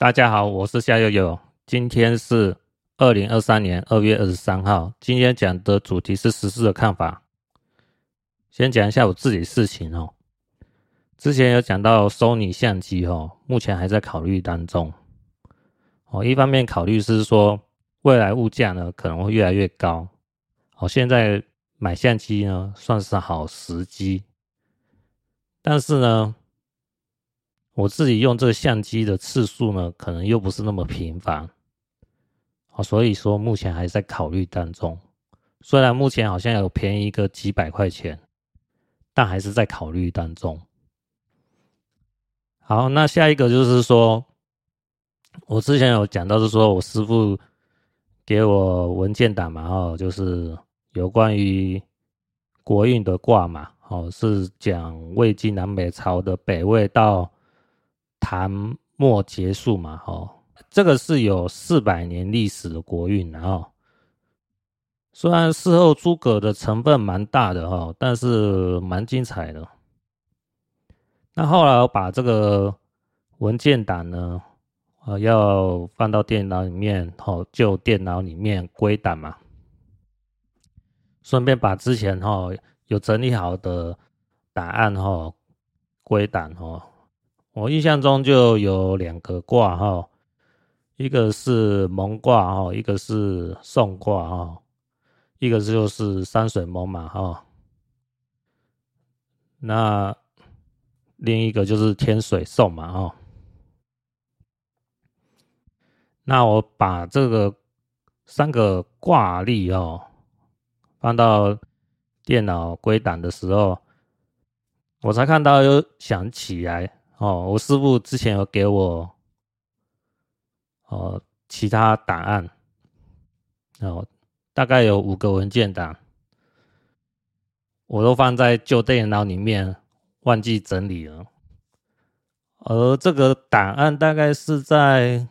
大家好，我是夏悠悠。今天是二零二三年二月二十三号。今天讲的主题是时事的看法。先讲一下我自己事情哦。之前有讲到 Sony 相机哦，目前还在考虑当中。哦，一方面考虑是说未来物价呢可能会越来越高。哦，现在买相机呢算是好时机，但是呢。我自己用这个相机的次数呢，可能又不是那么频繁，啊，所以说目前还在考虑当中。虽然目前好像有便宜个几百块钱，但还是在考虑当中。好，那下一个就是说，我之前有讲到是说我师傅给我文件档嘛，哦，就是有关于国运的卦嘛，哦，是讲魏晋南北朝的北魏到。唐末结束嘛，哦，这个是有四百年历史的国运，然后虽然事后诸葛的成分蛮大的哈，但是蛮精彩的。那后来我把这个文件档呢，呃，要放到电脑里面，哦，就电脑里面归档嘛，顺便把之前哈有整理好的档案哈归档哈。我印象中就有两个卦哈，一个是蒙卦哈，一个是讼卦哈，一个就是山水蒙嘛哈，那另一个就是天水讼嘛哈。那我把这个三个卦例哦放到电脑归档的时候，我才看到又想起来。哦，我师傅之前有给我，哦，其他档案，哦，大概有五个文件档，我都放在旧电脑里面，忘记整理了。而这个档案大概是在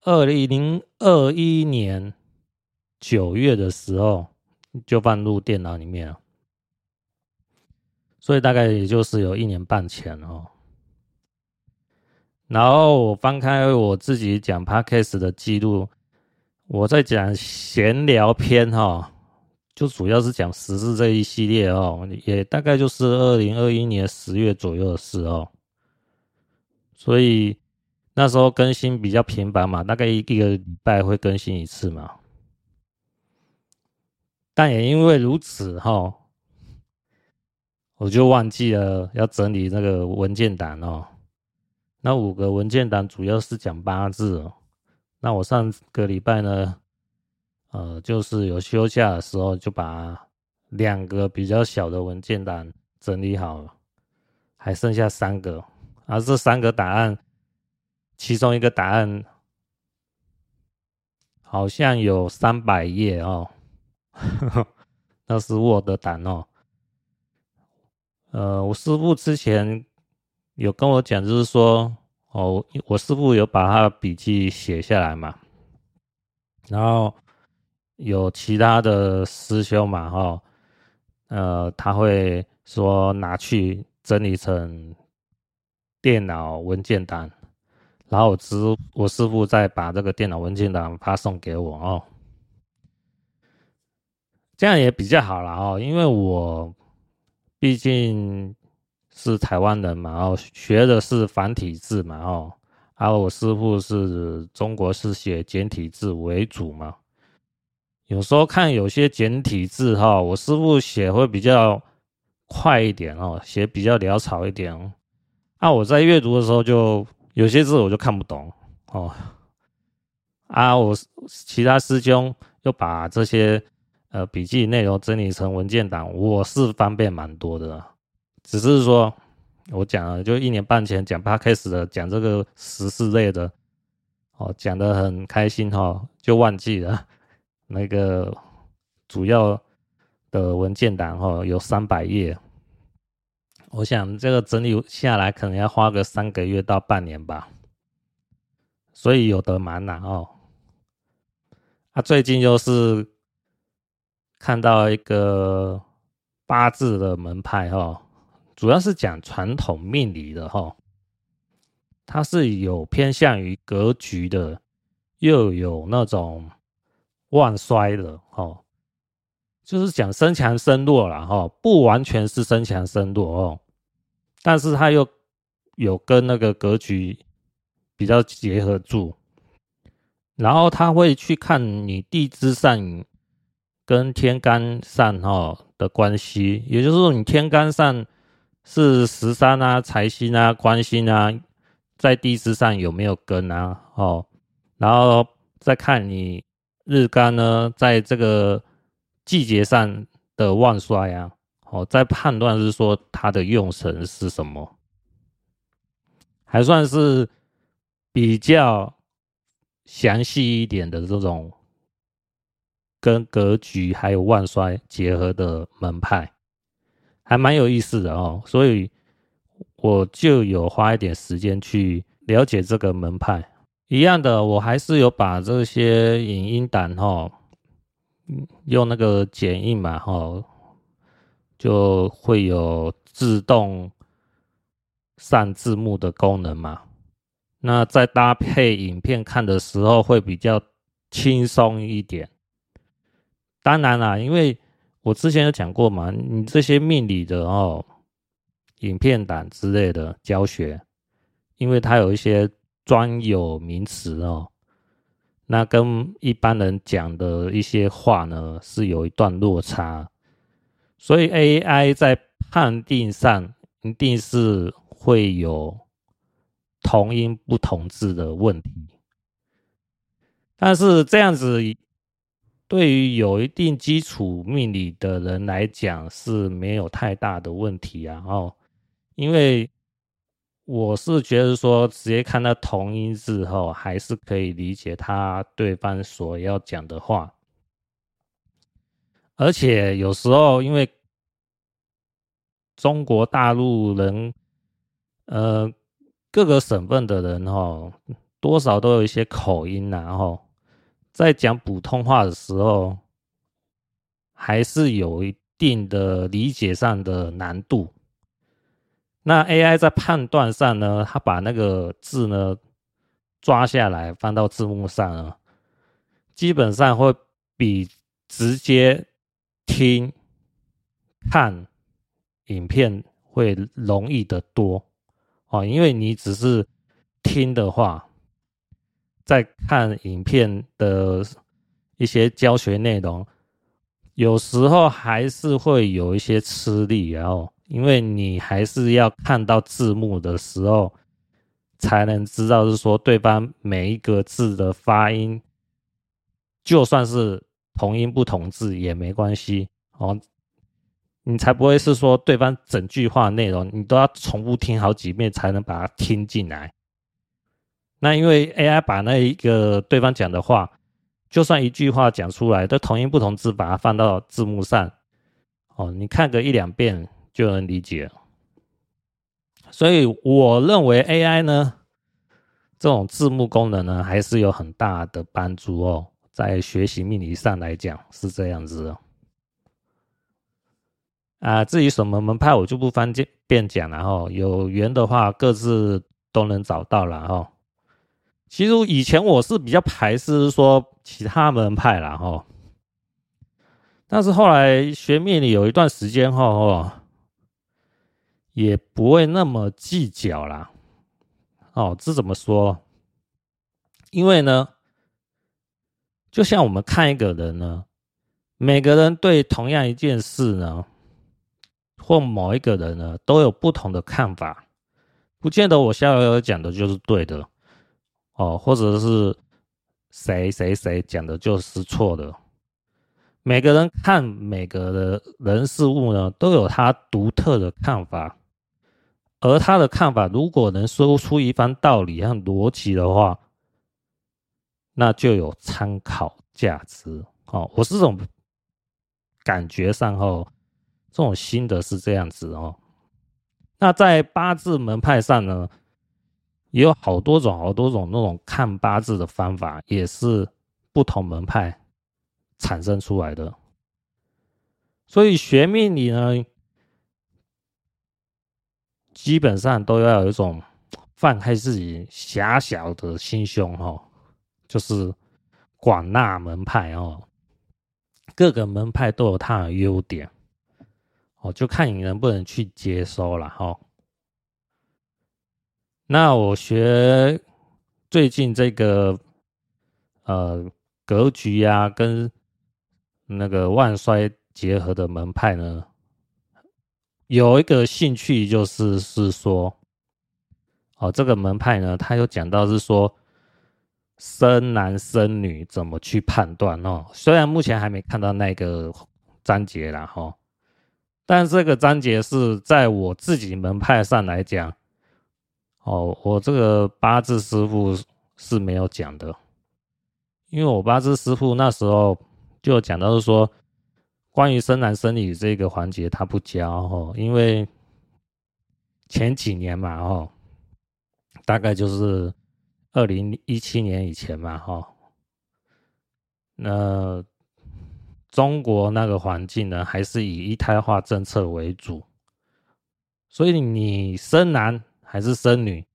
二零二一年九月的时候就放入电脑里面了，所以大概也就是有一年半前哦。然后我翻开我自己讲 Podcast 的记录，我在讲闲聊篇哈，就主要是讲时事这一系列哦，也大概就是二零二一年十月左右的事哦，所以那时候更新比较频繁嘛，大概一个礼拜会更新一次嘛，但也因为如此哈，我就忘记了要整理那个文件档哦。那五个文件档主要是讲八字哦。那我上个礼拜呢，呃，就是有休假的时候，就把两个比较小的文件档整理好了，还剩下三个。而这三个档案，其中一个档案好像有三百页哦，那是 Word 档哦。呃，我师傅之前。有跟我讲，就是说，哦，我师父有把他的笔记写下来嘛，然后有其他的师兄嘛，哈，呃，他会说拿去整理成电脑文件档，然后我师我师傅再把这个电脑文件档发送给我哦，这样也比较好了哦，因为我毕竟。是台湾人嘛，然后学的是繁体字嘛，哦，然后我师父是中国是写简体字为主嘛，有时候看有些简体字哈，我师父写会比较快一点哦，写比较潦草一点，啊，我在阅读的时候就有些字我就看不懂哦，啊，我其他师兄又把这些呃笔记内容整理成文件档，我是方便蛮多的。只是说，我讲了，就一年半前讲 Podcast 的，讲这个时事类的，哦，讲得很开心哈，就忘记了 那个主要的文件档哈，有三百页，我想这个整理下来可能要花个三个月到半年吧，所以有的蛮难哦。啊，最近就是看到一个八字的门派哈。主要是讲传统命理的哈，它是有偏向于格局的，又有那种旺衰的哦，就是讲生强生弱了哈，不完全是生强生弱哦，但是它又有跟那个格局比较结合住，然后他会去看你地支上跟天干上哈的关系，也就是说你天干上是十三啊、财星啊、官星啊。在地支上有没有根啊？哦，然后再看你日干呢，在这个季节上的旺衰啊，哦，再判断是说它的用神是什么，还算是比较详细一点的这种跟格局还有旺衰结合的门派，还蛮有意思的哦，所以。我就有花一点时间去了解这个门派，一样的，我还是有把这些影音档哈，用那个剪映嘛哈，就会有自动上字幕的功能嘛。那在搭配影片看的时候会比较轻松一点。当然啦，因为我之前有讲过嘛，你这些命理的哦。影片档之类的教学，因为它有一些专有名词哦，那跟一般人讲的一些话呢是有一段落差，所以 AI 在判定上一定是会有同音不同字的问题，但是这样子对于有一定基础命理的人来讲是没有太大的问题啊，哦。因为我是觉得说，直接看到同音字后，还是可以理解他对方所要讲的话。而且有时候，因为中国大陆人，呃，各个省份的人哈，多少都有一些口音呐，然后在讲普通话的时候，还是有一定的理解上的难度。那 AI 在判断上呢，它把那个字呢抓下来放到字幕上啊，基本上会比直接听看影片会容易得多哦，因为你只是听的话，在看影片的一些教学内容，有时候还是会有一些吃力，然后。因为你还是要看到字幕的时候，才能知道是说对方每一个字的发音，就算是同音不同字也没关系哦，你才不会是说对方整句话内容你都要重复听好几遍才能把它听进来。那因为 AI 把那一个对方讲的话，就算一句话讲出来，都同音不同字，把它放到字幕上，哦，你看个一两遍。就能理解，所以我认为 AI 呢，这种字幕功能呢，还是有很大的帮助哦。在学习命理上来讲是这样子。啊，至于什么门派，我就不方便讲了哈。有缘的话，各自都能找到了哈。其实以前我是比较排斥说其他门派了哈，但是后来学命理有一段时间后哦。也不会那么计较啦。哦，这怎么说？因为呢，就像我们看一个人呢，每个人对同样一件事呢，或某一个人呢，都有不同的看法，不见得我逍遥讲的就是对的，哦，或者是谁谁谁讲的就是错的。每个人看每个的人事物呢，都有他独特的看法。而他的看法，如果能说出一番道理和逻辑的话，那就有参考价值。哦，我是这种感觉上哦，这种心得是这样子哦。那在八字门派上呢，也有好多种、好多种那种看八字的方法，也是不同门派产生出来的。所以学命理呢。基本上都要有一种放开自己狭小的心胸哦，就是广纳门派哦，各个门派都有它的优点哦，就看你能不能去接收了哈。那我学最近这个呃格局呀，跟那个万衰结合的门派呢，有一个兴趣就是是说。哦，这个门派呢，他有讲到是说生男生女怎么去判断哦。虽然目前还没看到那个章节啦哈，但这个章节是在我自己门派上来讲，哦，我这个八字师傅是没有讲的，因为我八字师傅那时候就讲到是说，关于生男生女这个环节他不教哦，因为前几年嘛哦。大概就是二零一七年以前嘛，哈。那中国那个环境呢，还是以一胎化政策为主，所以你生男还是生女，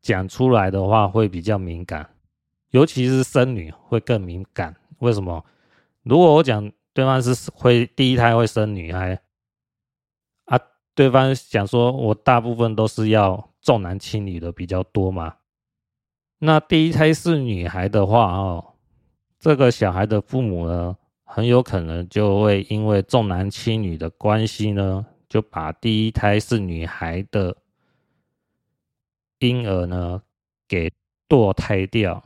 讲出来的话会比较敏感，尤其是生女会更敏感。为什么？如果我讲对方是会第一胎会生女孩，啊，对方想说我大部分都是要。重男轻女的比较多嘛？那第一胎是女孩的话哦，这个小孩的父母呢，很有可能就会因为重男轻女的关系呢，就把第一胎是女孩的婴儿呢给堕胎掉。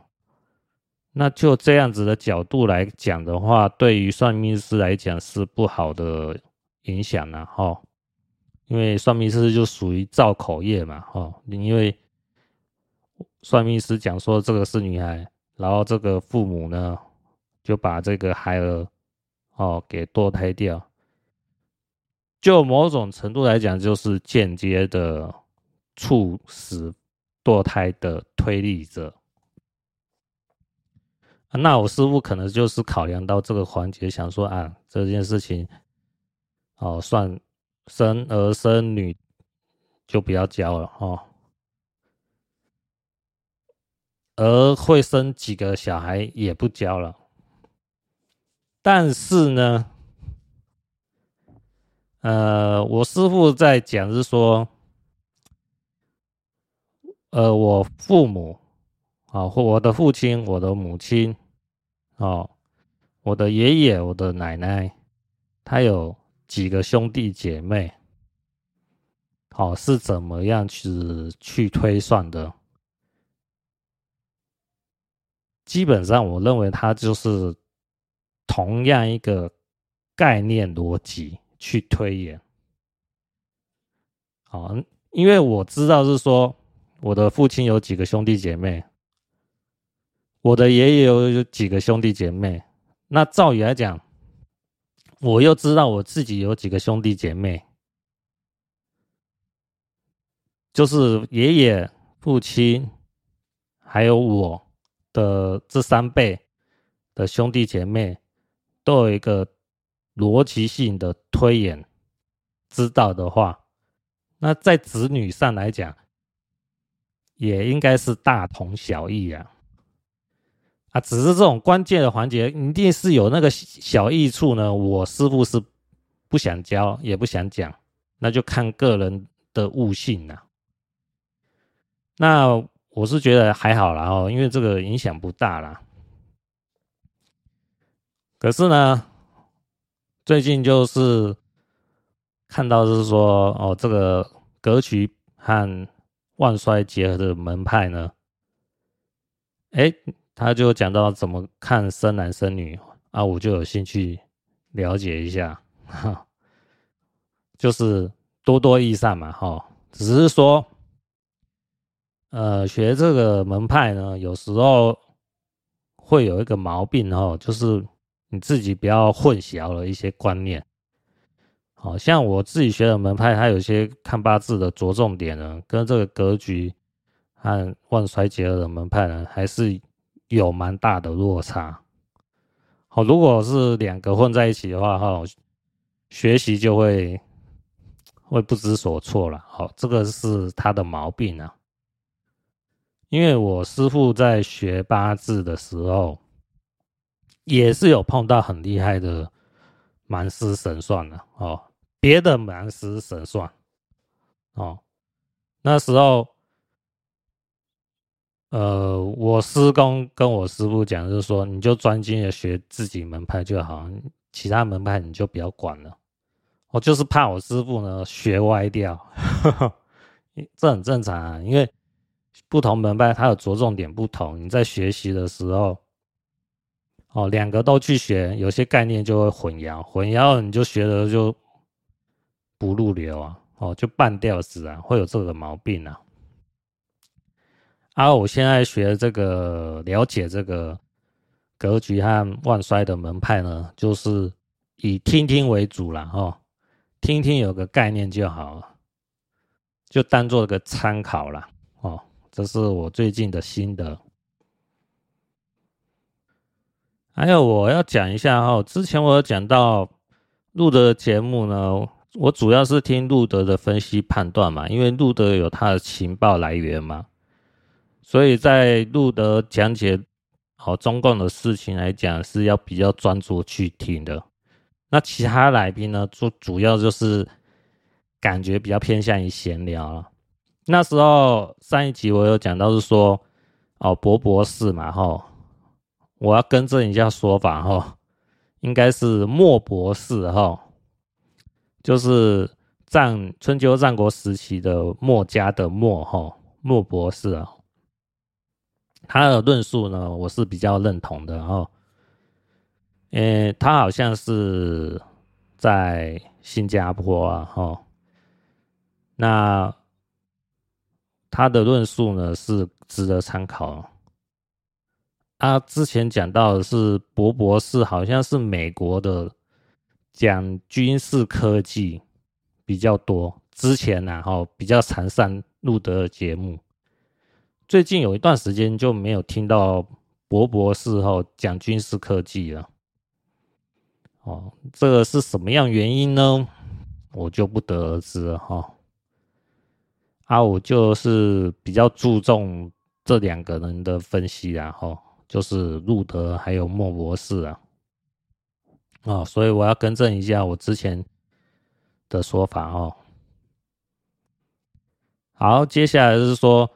那就这样子的角度来讲的话，对于算命师来讲是不好的影响了哈。因为算命师就属于造口业嘛，哦，因为算命师讲说这个是女孩，然后这个父母呢就把这个孩儿哦给堕胎掉，就某种程度来讲，就是间接的促使堕胎的推力者。那我师傅可能就是考量到这个环节，想说啊这件事情哦算。生儿生女就不要教了哦，而会生几个小孩也不教了。但是呢，呃，我师傅在讲是说，呃，我父母啊，或我的父亲、我的母亲，哦，我的爷爷、我的奶奶，他有。几个兄弟姐妹，好，是怎么样去去推算的？基本上，我认为他就是同样一个概念逻辑去推演。好，因为我知道是说，我的父亲有几个兄弟姐妹，我的爷爷有几个兄弟姐妹，那照理来讲。我又知道我自己有几个兄弟姐妹，就是爷爷、父亲，还有我的这三辈的兄弟姐妹，都有一个逻辑性的推演。知道的话，那在子女上来讲，也应该是大同小异啊。啊，只是这种关键的环节，一定是有那个小益处呢。我师父是不想教，也不想讲，那就看个人的悟性了。那我是觉得还好啦哦，因为这个影响不大啦。可是呢，最近就是看到是说，哦，这个格局和万衰结合的门派呢，哎。他就讲到怎么看生男生女啊，我就有兴趣了解一下，哈，就是多多益善嘛，哈，只是说，呃，学这个门派呢，有时候会有一个毛病哈，就是你自己不要混淆了一些观念，好像我自己学的门派，它有些看八字的着重点呢，跟这个格局和万衰结合的门派呢，还是。有蛮大的落差，好，如果是两个混在一起的话，哈，学习就会会不知所措了，好，这个是他的毛病啊。因为我师父在学八字的时候，也是有碰到很厉害的蛮师神算的哦，别的满师神算哦，那时候。呃，我师公跟我师父讲，就是说，你就专心的学自己门派就好，其他门派你就不要管了。我就是怕我师傅呢学歪掉，这很正常啊，因为不同门派它的着重点不同，你在学习的时候，哦，两个都去学，有些概念就会混淆，混淆你就学的就不入流啊，哦，就半吊子啊，会有这个毛病啊。啊，我现在学这个，了解这个格局和万衰的门派呢，就是以听听为主啦，哦，听听有个概念就好了，就当做个参考啦，哦，这是我最近的心得。还有我要讲一下哦，之前我有讲到录的节目呢，我主要是听路德的分析判断嘛，因为路德有他的情报来源嘛。所以在路德讲解好中共的事情来讲，是要比较专注去听的。那其他来宾呢，主主要就是感觉比较偏向于闲聊了。那时候上一集我有讲到是说，哦，博博士嘛，吼，我要更正一下说法，吼，应该是莫博士，吼，就是战春秋战国时期的墨家的墨，哈，莫博士啊。他的论述呢，我是比较认同的哦。呃，他好像是在新加坡啊，哈。那他的论述呢是值得参考。他之前讲到的是博博士，好像是美国的讲军事科技比较多。之前呢，哈，比较常上路德的节目。最近有一段时间就没有听到博博士后讲军事科技了，哦，这个是什么样原因呢？我就不得而知了哈。啊，我就是比较注重这两个人的分析啊，哈，就是路德还有莫博士啊，哦，所以我要更正一下我之前的说法哦。好，接下来是说。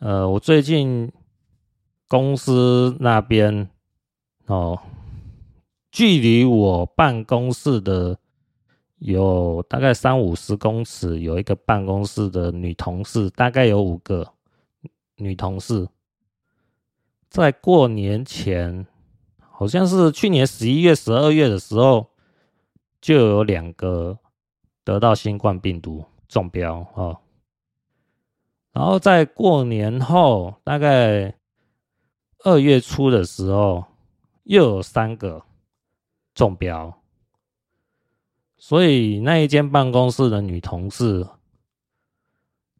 呃，我最近公司那边哦，距离我办公室的有大概三五十公尺，有一个办公室的女同事，大概有五个女同事，在过年前，好像是去年十一月、十二月的时候，就有两个得到新冠病毒中标哦。然后在过年后，大概二月初的时候，又有三个中标，所以那一间办公室的女同事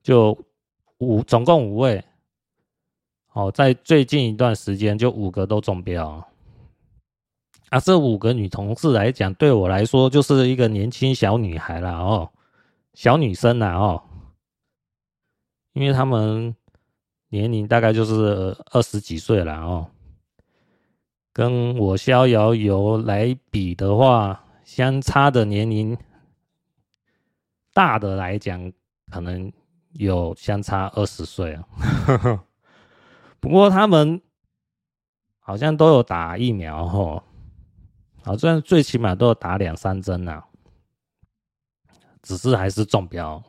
就五，总共五位。哦，在最近一段时间，就五个都中标。啊，这五个女同事来讲，对我来说就是一个年轻小女孩了哦，小女生了哦。因为他们年龄大概就是二十几岁了哦，跟我逍遥游来比的话，相差的年龄大的来讲，可能有相差二十岁啊。不过他们好像都有打疫苗哦，好像最起码都有打两三针啊，只是还是中标，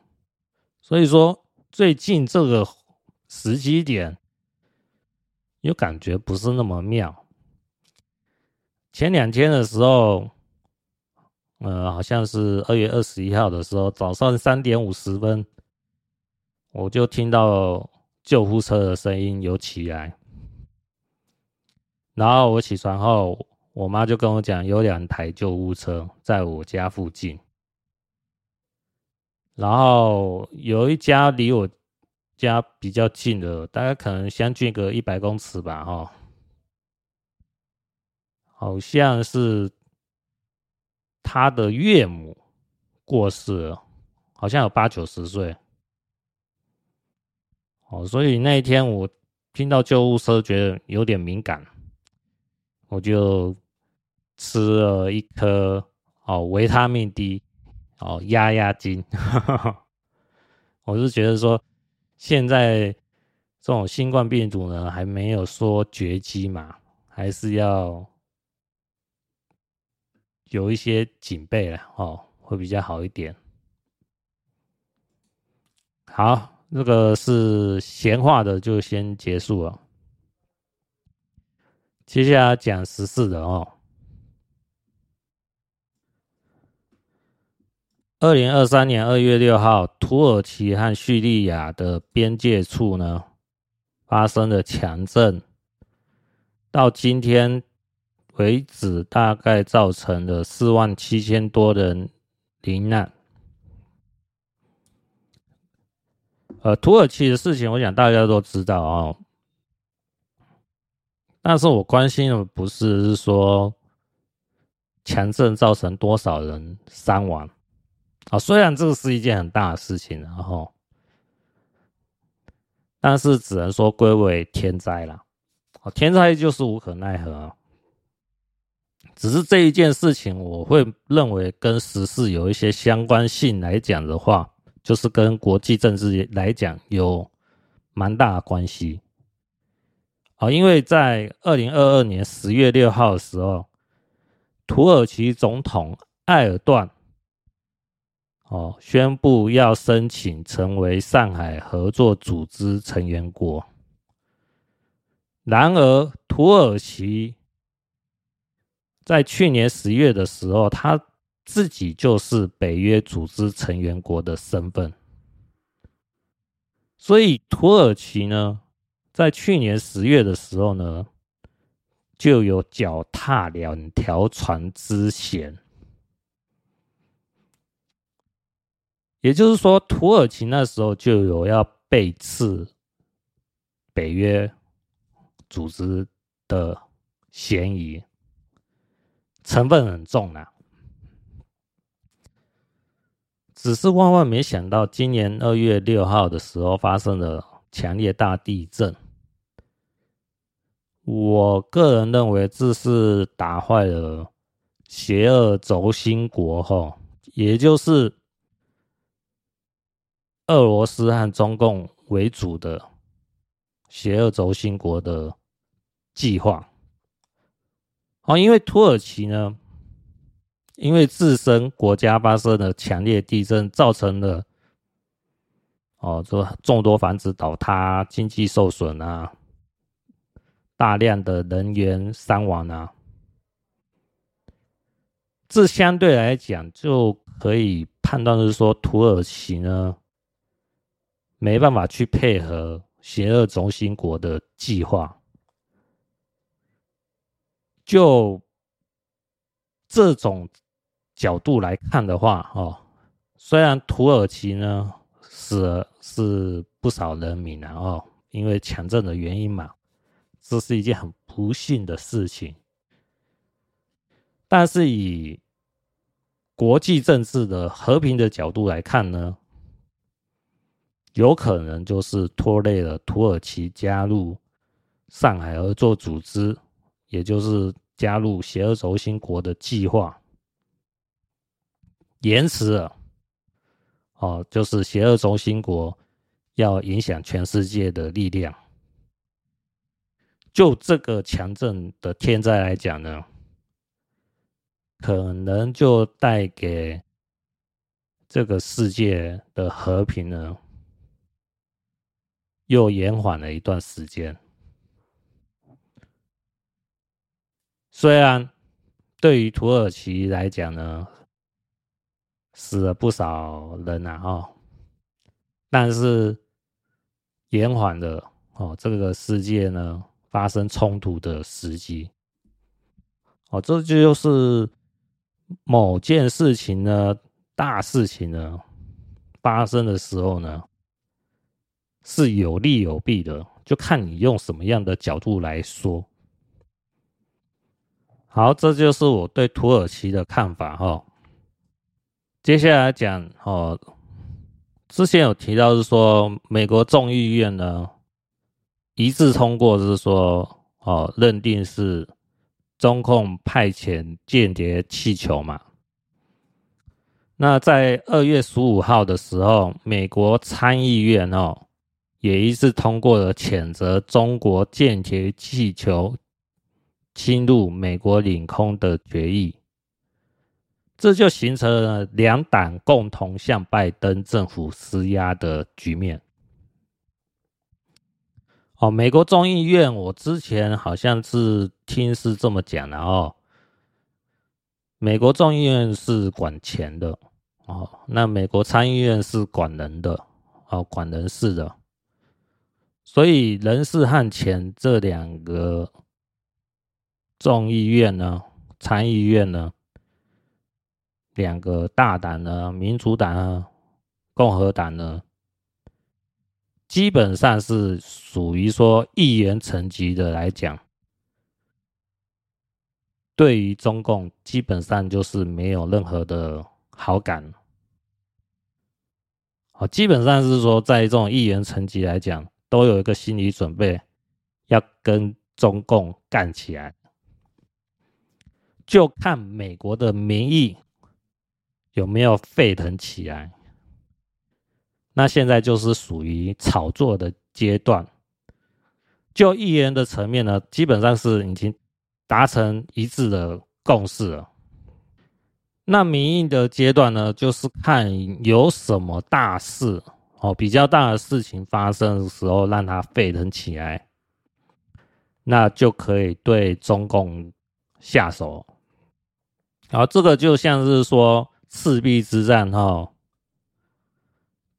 所以说。最近这个时机点，又感觉不是那么妙。前两天的时候，呃，好像是二月二十一号的时候，早上三点五十分，我就听到救护车的声音有起来。然后我起床后，我妈就跟我讲，有两台救护车在我家附近。然后有一家离我家比较近的，大概可能相距个一百公尺吧，哈，好像是他的岳母过世了，好像有八九十岁，哦，所以那一天我听到救护车觉得有点敏感，我就吃了一颗哦维他命 D 哦压压惊。我是觉得说现在这种新冠病毒呢还没有说绝迹嘛，还是要有一些警备了哦，会比较好一点。好。这个是闲话的，就先结束了。接下来讲时事的哦。二零二三年二月六号，土耳其和叙利亚的边界处呢发生了强震，到今天为止，大概造成了四万七千多人罹难。呃，土耳其的事情，我想大家都知道哦。但是我关心的不是是说强震造成多少人伤亡啊，虽然这个是一件很大的事情，然后，但是只能说归为天灾了。哦，天灾就是无可奈何。只是这一件事情，我会认为跟时事有一些相关性来讲的话。就是跟国际政治来讲有蛮大的关系，啊，因为在二零二二年十月六号的时候，土耳其总统埃尔段哦宣布要申请成为上海合作组织成员国。然而，土耳其在去年十月的时候，他。自己就是北约组织成员国的身份，所以土耳其呢，在去年十月的时候呢，就有脚踏两条船之嫌。也就是说，土耳其那时候就有要背刺北约组织的嫌疑，成分很重啊。只是万万没想到，今年二月六号的时候发生了强烈大地震。我个人认为这是打坏了邪恶轴心国，哈，也就是俄罗斯和中共为主的邪恶轴心国的计划。哦，因为土耳其呢。因为自身国家发生了强烈地震，造成了哦，这众多房子倒塌、经济受损啊，大量的人员伤亡啊，这相对来讲就可以判断是说，土耳其呢没办法去配合邪恶轴心国的计划，就这种。角度来看的话，哦，虽然土耳其呢死了是不少人民啊，哦，因为强震的原因嘛，这是一件很不幸的事情。但是以国际政治的和平的角度来看呢，有可能就是拖累了土耳其加入上海合作组织，也就是加入邪恶轴心国的计划。延迟了，哦，就是邪恶轴心国要影响全世界的力量。就这个强震的天灾来讲呢，可能就带给这个世界的和平呢，又延缓了一段时间。虽然对于土耳其来讲呢，死了不少人呐，哦，但是延缓了哦，这个世界呢发生冲突的时机，哦，这就是某件事情呢，大事情呢发生的时候呢，是有利有弊的，就看你用什么样的角度来说。好，这就是我对土耳其的看法，哈。接下来讲哦，之前有提到是说，美国众议院呢一致通过，是说，哦，认定是中共派遣间谍气球嘛。那在二月十五号的时候，美国参议院哦也一致通过了谴责中国间谍气球侵入美国领空的决议，这就形成了两党共同向拜登政府施压的局面。哦，美国众议院，我之前好像是听是这么讲的哦，美国众议院是管钱的。哦，那美国参议院是管人的，哦，管人事的，所以人事和钱这两个众议院呢，参议院呢，两个大党呢，民主党啊，共和党呢，基本上是属于说议员层级的来讲，对于中共基本上就是没有任何的好感。哦，基本上是说，在这种议员层级来讲，都有一个心理准备，要跟中共干起来，就看美国的民意有没有沸腾起来。那现在就是属于炒作的阶段。就议员的层面呢，基本上是已经达成一致的共识了。那民意的阶段呢，就是看有什么大事哦，比较大的事情发生的时候，让它沸腾起来，那就可以对中共下手。然后这个就像是说赤壁之战哈，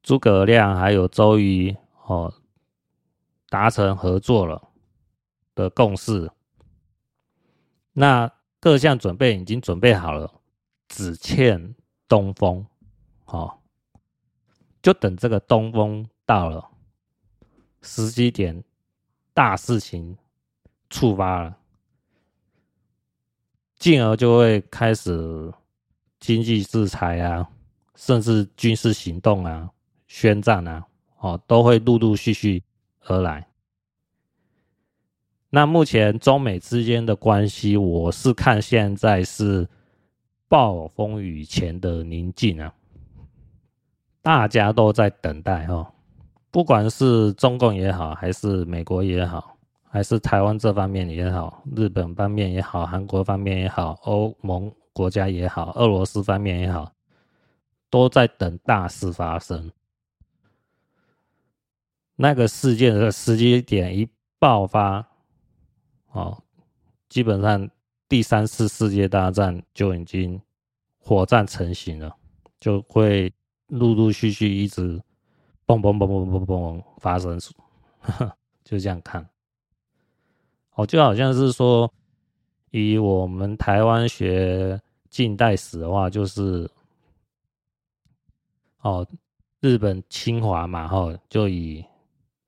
诸葛亮还有周瑜哦，达成合作了的共识，那各项准备已经准备好了。只欠东风，哦，就等这个东风到了，时机点，大事情触发了，进而就会开始经济制裁啊，甚至军事行动啊、宣战啊，哦，都会陆陆续续而来。那目前中美之间的关系，我是看现在是。暴风雨前的宁静啊，大家都在等待哈，不管是中共也好，还是美国也好，还是台湾这方面也好，日本方面也好，韩国方面也好，欧盟国家也好，俄罗斯方面也好，都在等大事发生。那个事件的时机点一爆发，哦，基本上。第三次世界大战就已经火战成型了，就会陆陆续续一直嘣嘣嘣嘣嘣嘣嘣发生，就这样看。哦，就好像是说，以我们台湾学近代史的话，就是哦，日本侵华嘛，哈，就以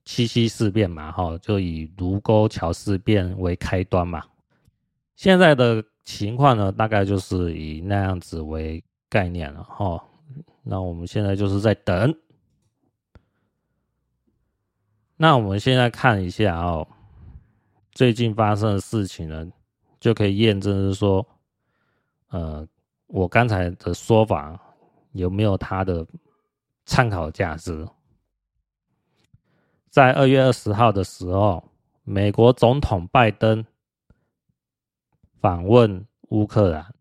七七事变嘛，哈，就以卢沟桥事变为开端嘛。现在的情况呢，大概就是以那样子为概念了哈。那我们现在就是在等。那我们现在看一下哦，最近发生的事情呢，就可以验证是说，呃，我刚才的说法有没有它的参考价值？在二月二十号的时候，美国总统拜登。访问乌克兰，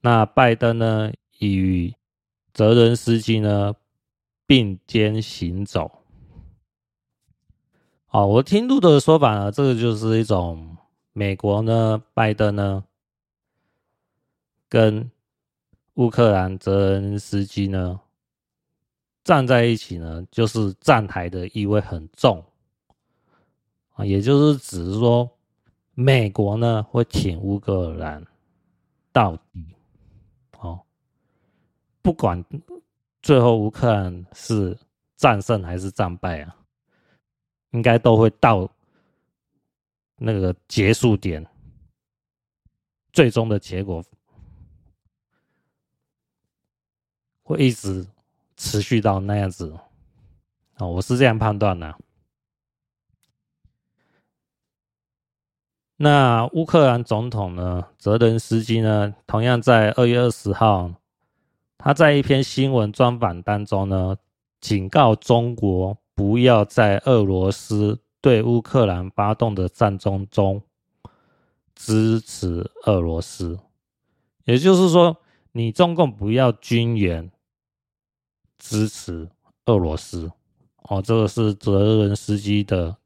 那拜登呢，与泽伦斯基呢并肩行走。哦，我听路的说法呢，这个就是一种美国呢，拜登呢跟乌克兰泽伦斯基呢站在一起呢，就是站台的意味很重啊，也就是只是说。美国呢会挺乌克兰到底，不管最后乌克兰是战胜还是战败啊应该都会到那个结束点最终的结果会一直持续到那样子。啊我是这样判断的那乌克兰总统呢泽连斯基呢同样在二月二十号他在一篇新闻专访当中呢，警告中国不要在俄罗斯对乌克兰发动的战争中支持俄罗斯，也就是说，你中共不要军援支持俄罗斯。哦，这个是泽伦斯基的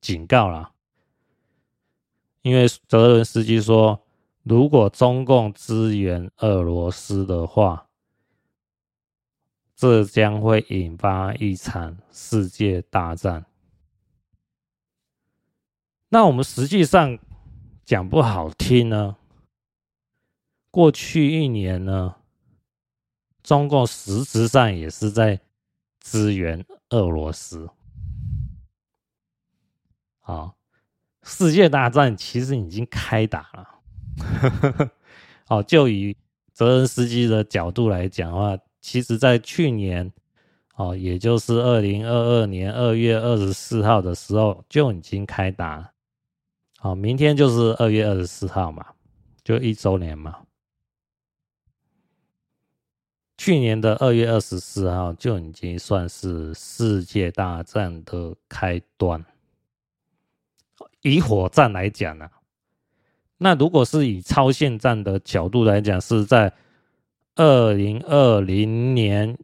警告啦。因为泽伦斯基说，如果中共支援俄罗斯的话，这将会引发一场世界大战。那我们实际上讲不好听呢，过去一年呢，中共实质上也是在支援俄罗斯。好。世界大战其实已经开打了。哦，就以泽伦斯基的角度来讲的话，其实在去年，哦，也就是二零二二年二月二十四号的时候就已经开打。好，明天就是二月二十四号嘛，就一周年嘛。去年的二月二十四号就已经算是世界大战的开端。以火战来讲呢、那如果是以超限战的角度来讲，是在二零二零年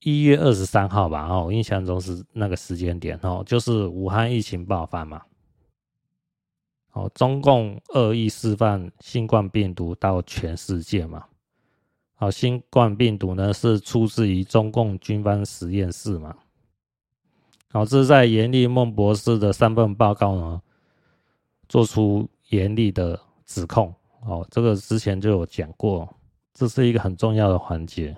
一月二十三号吧？哦，我印象中是那个时间点哦，就是武汉疫情爆发嘛。哦，中共恶意释放新冠病毒到全世界嘛。好，新冠病毒呢是出自于中共军方实验室嘛。好，这是在严立孟博士的三份报告呢，做出严厉的指控。哦，这个之前就有讲过，这是一个很重要的环节。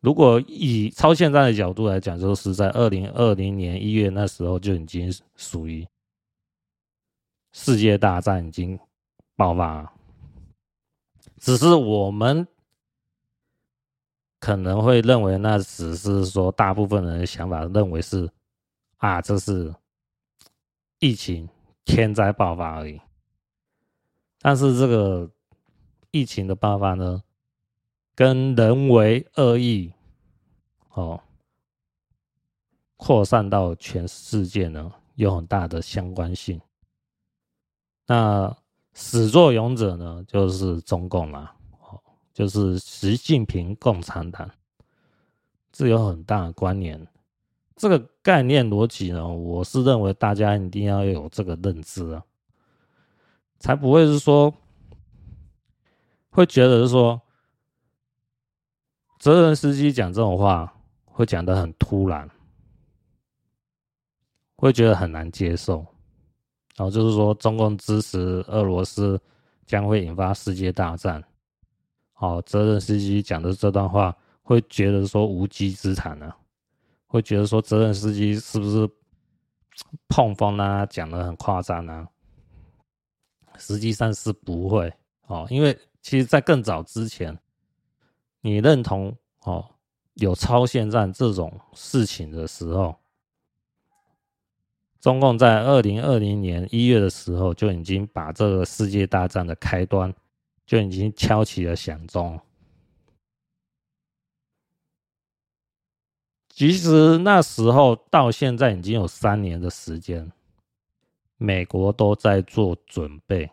如果以超现在的角度来讲，就是在二零二零年一月那时候就已经属于世界大战已经爆发，只是我们。可能会认为那只是说大部分人的想法，认为是啊，这是疫情天灾爆发而已。但是这个疫情的爆发呢，跟人为恶意哦扩散到全世界呢，有很大的相关性。那始作俑者呢，就是中共啦。就是习近平共产党，这有很大的关联。这个概念逻辑呢，我是认为大家一定要有这个认知啊，才不会是说会觉得是说，泽伦斯基讲这种话会讲得很突然，会觉得很难接受。然后就是说，中共支持俄罗斯将会引发世界大战。好，泽伦斯基讲的这段话，会觉得说无稽之谈呢？会觉得说泽伦斯基是不是碰风啊？讲的很夸张啊？实际上是不会哦，因为其实，在更早之前，你认同哦有超限战这种事情的时候，中共在二零二零年一月的时候就已经把这个世界大战的开端。就已经敲起了响钟。其实那时候到现在已经有三年的时间，美国都在做准备。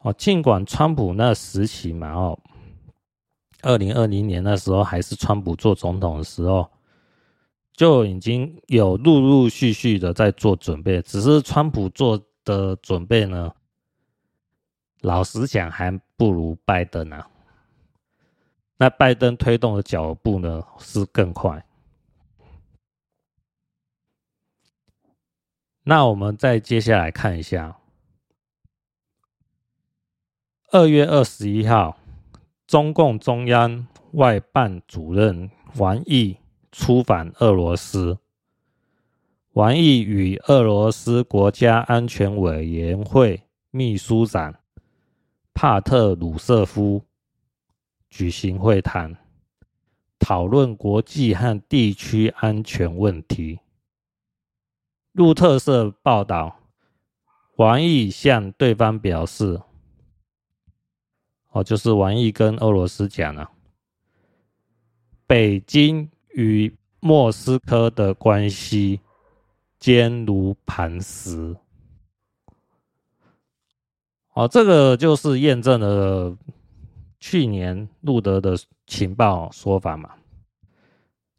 哦，尽管川普那时期嘛，哦，二零二零年那时候还是川普做总统的时候，就已经有陆陆续续的在做准备，只是川普做的准备呢。老实讲，还不如拜登啊。那拜登推动的脚步呢，是更快。那我们再接下来看一下，二月二十一号，中共中央外办主任王毅出访俄罗斯。王毅与俄罗斯国家安全委员会秘书长。帕特鲁舍夫举行会谈，讨论国际和地区安全问题。路透社报道，王毅向对方表示，哦，就是王毅跟俄罗斯讲了，北京与莫斯科的关系坚如磐石。哦，这个就是验证了去年路德的情报说法嘛，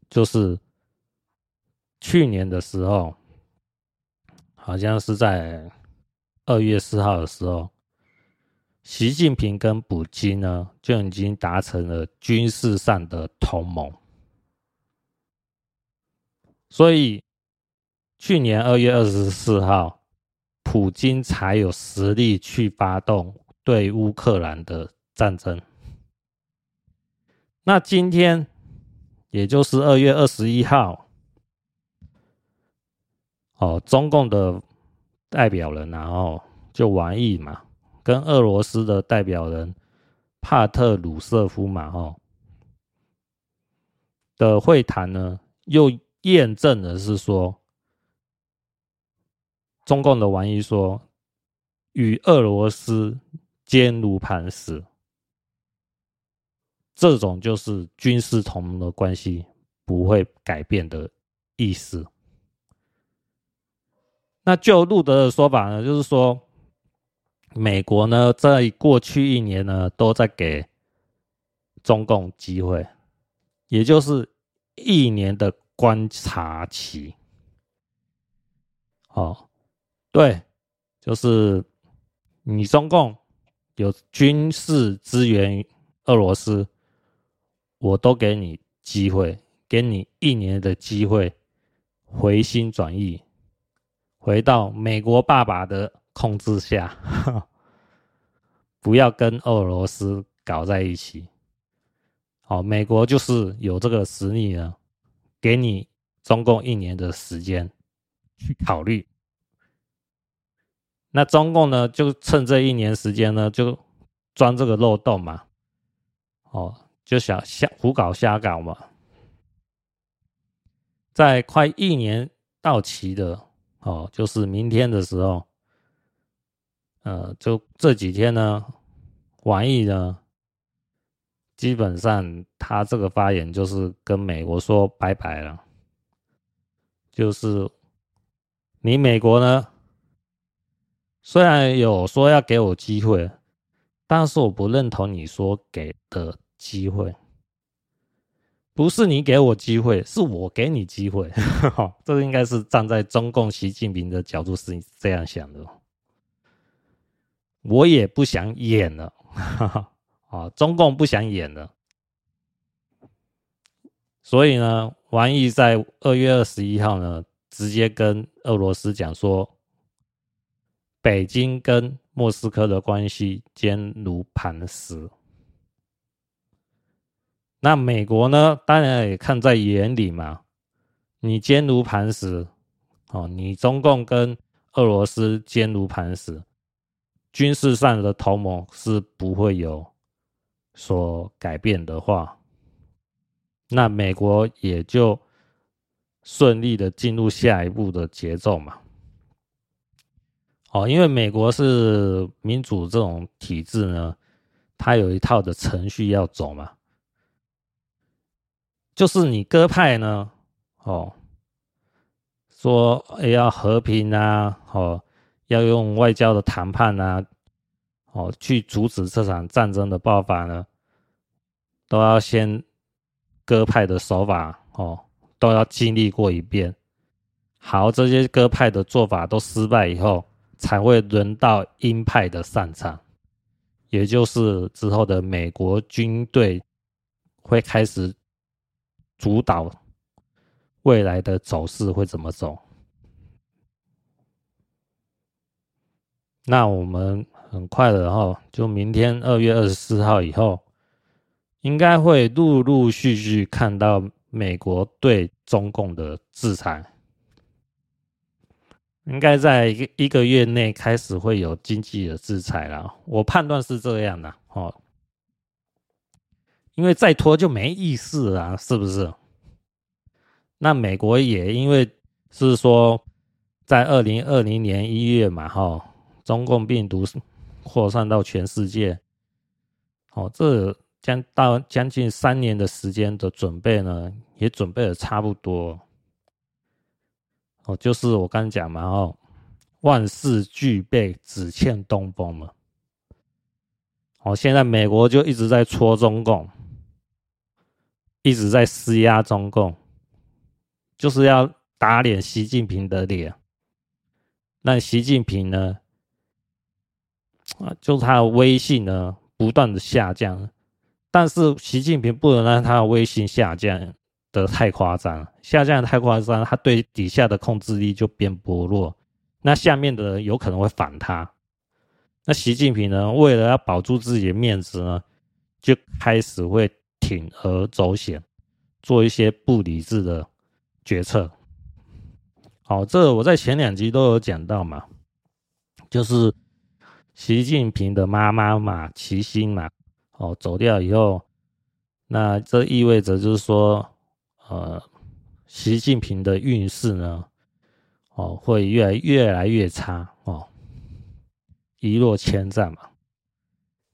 就是去年的时候，好像是在二月四号的时候，习近平跟普京呢就已经达成了军事上的同盟，所以去年二月二十四号。普京才有实力去发动对乌克兰的战争。那今天，也就是二月二十一号，哦，中共的代表人然后就王毅嘛，跟俄罗斯的代表人帕特鲁舍夫嘛，哈的会谈呢，又验证的是说。中共的王毅说：“与俄罗斯坚如磐石，这种就是军事同盟的关系不会改变的意思。”那就路德的说法呢，就是说，美国呢在过去一年呢都在给中共机会，也就是一年的观察期。哦。对，就是你中共有军事支援俄罗斯，我都给你机会，给你一年的机会，回心转意，回到美国爸爸的控制下，不要跟俄罗斯搞在一起。好，美国就是有这个实力呢，给你中共一年的时间去考虑。那中共呢，就趁这一年时间呢，就钻这个漏洞嘛，哦，就想瞎胡搞瞎搞嘛，在快一年到期的哦，就是明天的时候，呃，就这几天呢，王毅呢，基本上他这个发言就是跟美国说拜拜了，就是你美国呢。虽然有说要给我机会，但是我不认同你说给的机会。不是你给我机会，是我给你机会。这个应该是站在中共习近平的角度是这样想的。我也不想演了，哈 哈啊，中共不想演了。所以呢，王毅在二月二十一号呢，直接跟俄罗斯讲说。北京跟莫斯科的关系坚如磐石，那美国呢？当然也看在眼里嘛。你坚如磐石，哦，你中共跟俄罗斯坚如磐石，军事上的同盟是不会有所改变的话，那美国也就顺利的进入下一步的节奏嘛。哦，因为美国是民主这种体制呢，它有一套的程序要走嘛。就是你鸽派呢，哦，说要和平啊，哦，要用外交的谈判啊，哦，去阻止这场战争的爆发呢，都要先鸽派的手法哦，都要经历过一遍。好，这些鸽派的做法都失败以后。才会轮到鹰派的上场，也就是之后的美国军队会开始主导未来的走势会怎么走。那我们很快的哈，就明天二月二十四号以后，应该会陆陆续续看到美国对中共的制裁。应该在一个一个月内开始会有经济的制裁了，我判断是这样的哦。因为再拖就没意思了，是不是？那美国也因为是说，在二零二零年一月嘛，哈，中共病毒扩散到全世界，哦，这将到将近三年的时间的准备呢，也准备的差不多。哦，就是我刚讲嘛，哦，万事俱备，只欠东风嘛。哦，现在美国就一直在戳中共，一直在施压中共，就是要打脸习近平的脸。那习近平呢？啊，就是他的威信呢，不断的下降。但是习近平不能让他的威信下降的太夸张，下降的太夸张，他对底下的控制力就变薄弱。那下面的人有可能会反他。那习近平呢，为了要保住自己的面子呢，就开始会铤而走险，做一些不理智的决策。好，这我在前两集都有讲到嘛，就是习近平的妈妈马齐心嘛，哦，走掉以后，那这意味着就是说，呃，习近平的运势呢，哦，会越来越来越差哦，一落千丈嘛。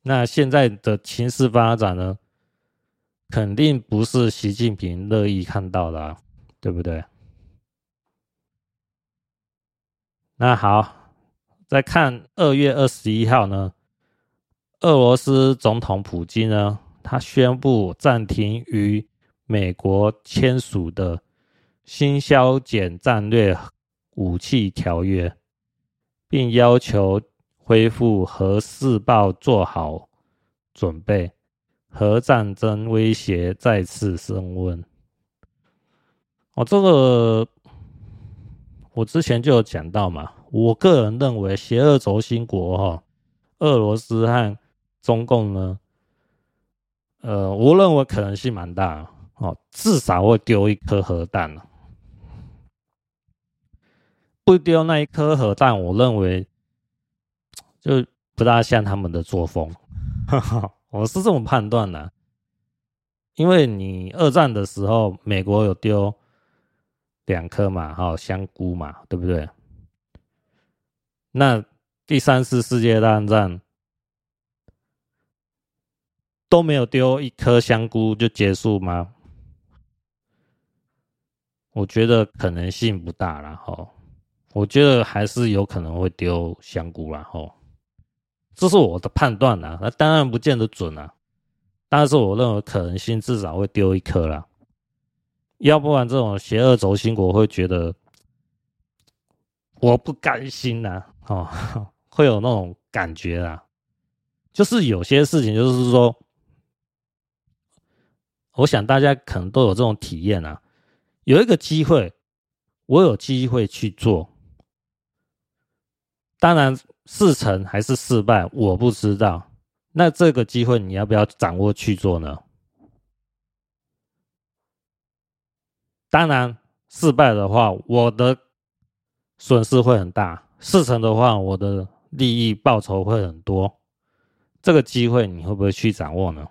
那现在的情势发展呢，肯定不是习近平乐意看到的，对不对？那好，再看二月二十一号呢，俄罗斯总统普京呢，他宣布暂停与美国签署的新削减战略武器条约，并要求恢复核试爆做好准备，核战争威胁再次升温。哦，这个。我之前就有讲到嘛，我个人认为邪恶轴心国哈，俄罗斯和中共呢，呃，我认为可能性蛮大哦，至少会丢一颗核弹，不丢那一颗核弹，我认为就不大像他们的作风，我是这么判断的，因为你二战的时候，美国有丢。两颗嘛，哈香菇嘛，对不对？那第三次世界大战都没有丢一颗香菇就结束吗？我觉得可能性不大了哈。我觉得还是有可能会丢香菇了哈。这是我的判断呐，那当然不见得准啊，但是我认为可能性至少会丢一颗啦。要不然，这种邪恶轴心国会觉得我不甘心呐，哦，会有那种感觉啊。就是有些事情，就是说，我想大家可能都有这种体验啊。有一个机会，我有机会去做，当然事成还是失败，我不知道。那这个机会，你要不要掌握去做呢？当然，失败的话，我的损失会很大；事成的话，我的利益报酬会很多。这个机会你会不会去掌握呢？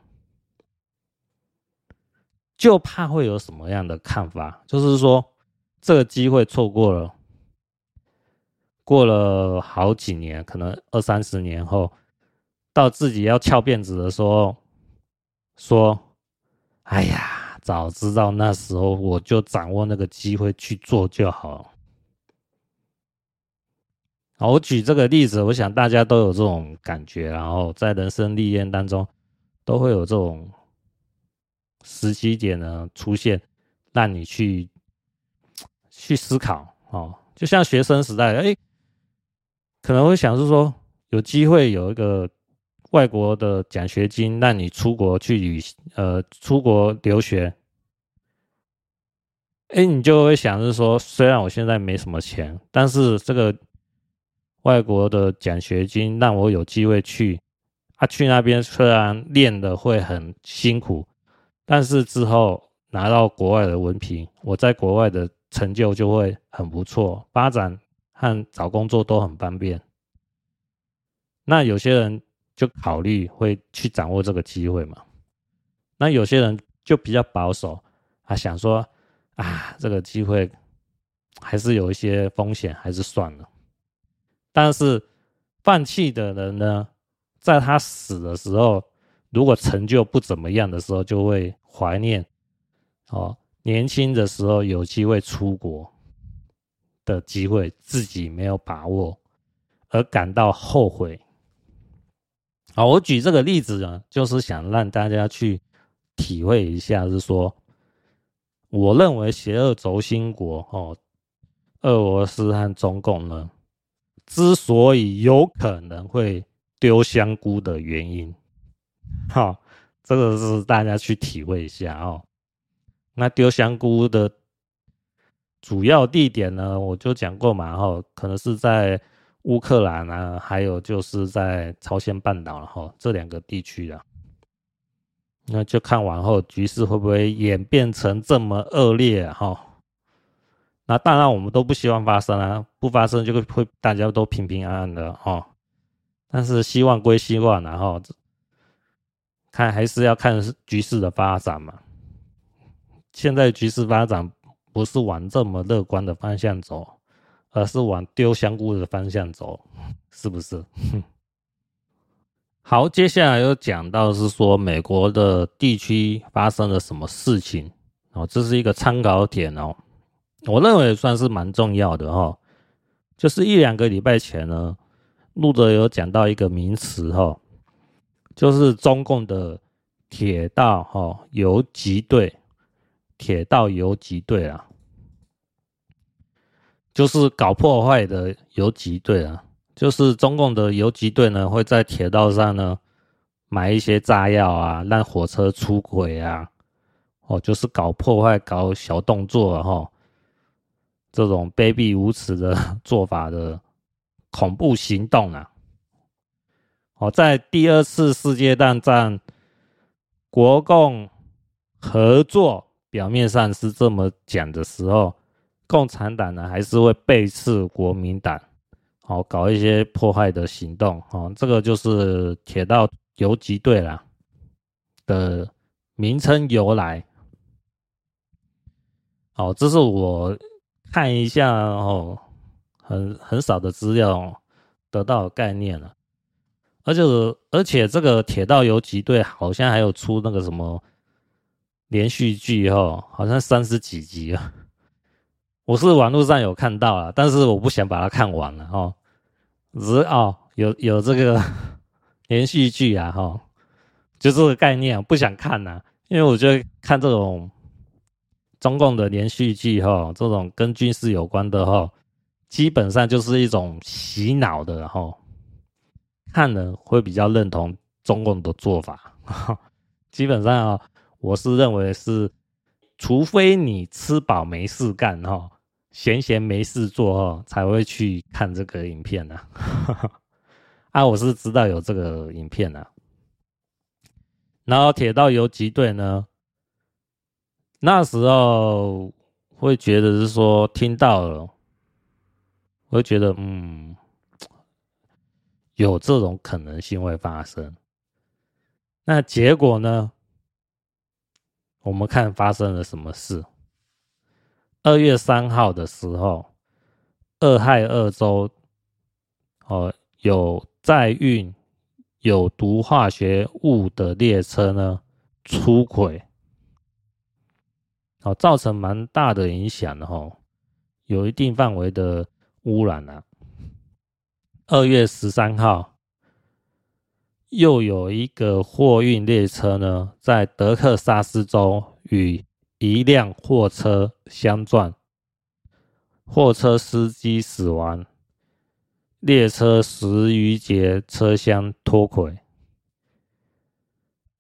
就怕会有什么样的看法，就是说，这个机会错过了，过了好几年，可能二三十年后，到自己要翘辫子的时候，说：“哎呀。”早知道那时候我就掌握那个机会去做就好。好，我举这个例子，我想大家都有这种感觉，然后在人生历练当中都会有这种时机点呢出现，让你去去思考哦。就像学生时代，哎，可能会想是说有机会有一个。外国的奖学金让你出国去旅行，呃，出国留学，哎，你就会想着说，虽然我现在没什么钱，但是这个外国的奖学金让我有机会去，啊，去那边虽然练的会很辛苦，但是之后拿到国外的文凭，我在国外的成就就会很不错，发展和找工作都很方便。那有些人。就考虑会去掌握这个机会嘛？那有些人就比较保守，啊，想说啊，这个机会还是有一些风险，还是算了。但是放弃的人呢，在他死的时候，如果成就不怎么样的时候，就会怀念哦，年轻的时候有机会出国的机会，自己没有把握，而感到后悔。好，我举这个例子呢，就是想让大家去体会一下，是说，我认为邪恶轴心国哦，俄罗斯和中共呢，之所以有可能会丢香菇的原因，好，这个是大家去体会一下哦。那丢香菇的主要地点呢，我就讲过嘛，哈，可能是在。乌克兰啊，还有就是在朝鲜半岛然后，这两个地区啊，那就看往后局势会不会演变成这么恶劣哈。那当然我们都不希望发生啊，不发生就会大家都平平安安的哈。但是希望归希望，然后看还是要看局势的发展嘛。现在局势发展不是往这么乐观的方向走。而是往丢香菇的方向走，是不是？好，接下来又讲到是说美国的地区发生了什么事情哦，这是一个参考点哦，我认为算是蛮重要的哦。就是一两个礼拜前呢，路德有讲到一个名词哈，就是中共的铁道哈游击队，铁道游击队啊。就是搞破坏的游击队啊，就是中共的游击队呢，会在铁道上呢买一些炸药啊，让火车出轨啊，哦，就是搞破坏、搞小动作哈、这种卑鄙无耻的 做法的恐怖行动啊，哦，在第二次世界大战，国共合作表面上是这么讲的时候。共产党呢，还是会背刺国民党，好搞一些破坏的行动，哦，这个就是铁道游击队啦的名称由来。哦，这是我看一下哦，很很少的资料得到概念了，而且而且这个铁道游击队好像还有出那个什么连续剧哦，好像三十几集啊。我是网络上有看到啊，但是我不想把它看完了哦。只是哦，有有这个 连续剧啊，哈，就这个概念，不想看呐，因为我觉得看这种中共的连续剧哈，这种跟军事有关的哈，基本上就是一种洗脑的哈，看了会比较认同中共的做法。基本上啊，我是认为是，除非你吃饱没事干哈。闲闲没事做哦，才会去看这个影片呢。啊，我是知道有这个影片呢。然后铁道游击队呢，那时候会觉得是说听到了，会觉得嗯，有这种可能性会发生。那结果呢？我们看发生了什么事。二月三号的时候，俄亥俄州哦，有载运有毒化学物的列车呢出轨，哦，造成蛮大的影响的哈，有一定范围的污染啊。二月十三号，又有一个货运列车呢，在德克萨斯州与一辆货车相撞，货车司机死亡，列车十余节车厢脱轨。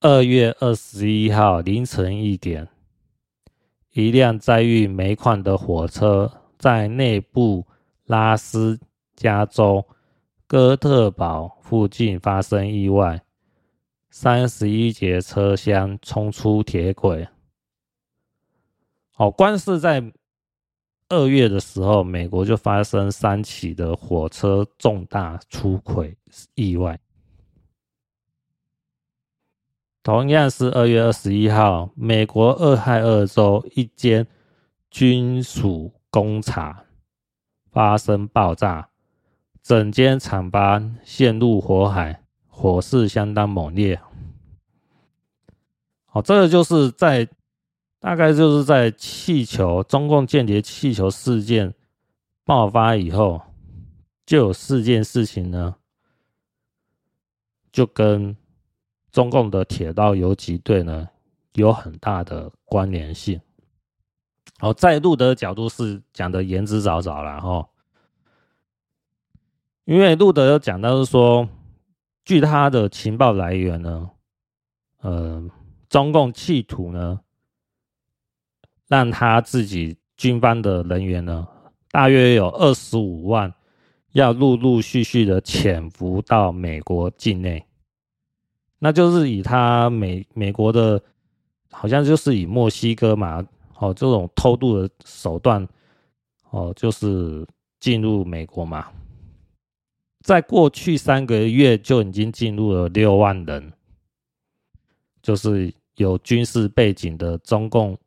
二月二十一号凌晨一点，一辆载运煤矿的火车在内布拉斯加州哥特堡附近发生意外，三十一节车厢冲出铁轨。哦，光是在二月的时候，美国就发生三起的火车重大出轨意外。同样是二月二十一号，美国俄亥俄州一间军属工厂发生爆炸，整间厂房陷入火海，火势相当猛烈。好，这个就是在大概就是在气球中共间谍气球事件爆发以后，就有四件事情呢，就跟中共的铁道游击队呢有很大的关联性。好，在路德的角度是讲的言之凿凿了哈。因为路德有讲到是说，据他的情报来源呢，呃，中共企图呢，让他自己军方的人员呢，大约有二十五万，要陆陆续续的潜伏到美国境内，那就是以他美美国的，好像就是以墨西哥嘛，哦，这种偷渡的手段，哦，就是进入美国嘛。在过去三个月就已经进入了六万人，就是有军事背景的中共，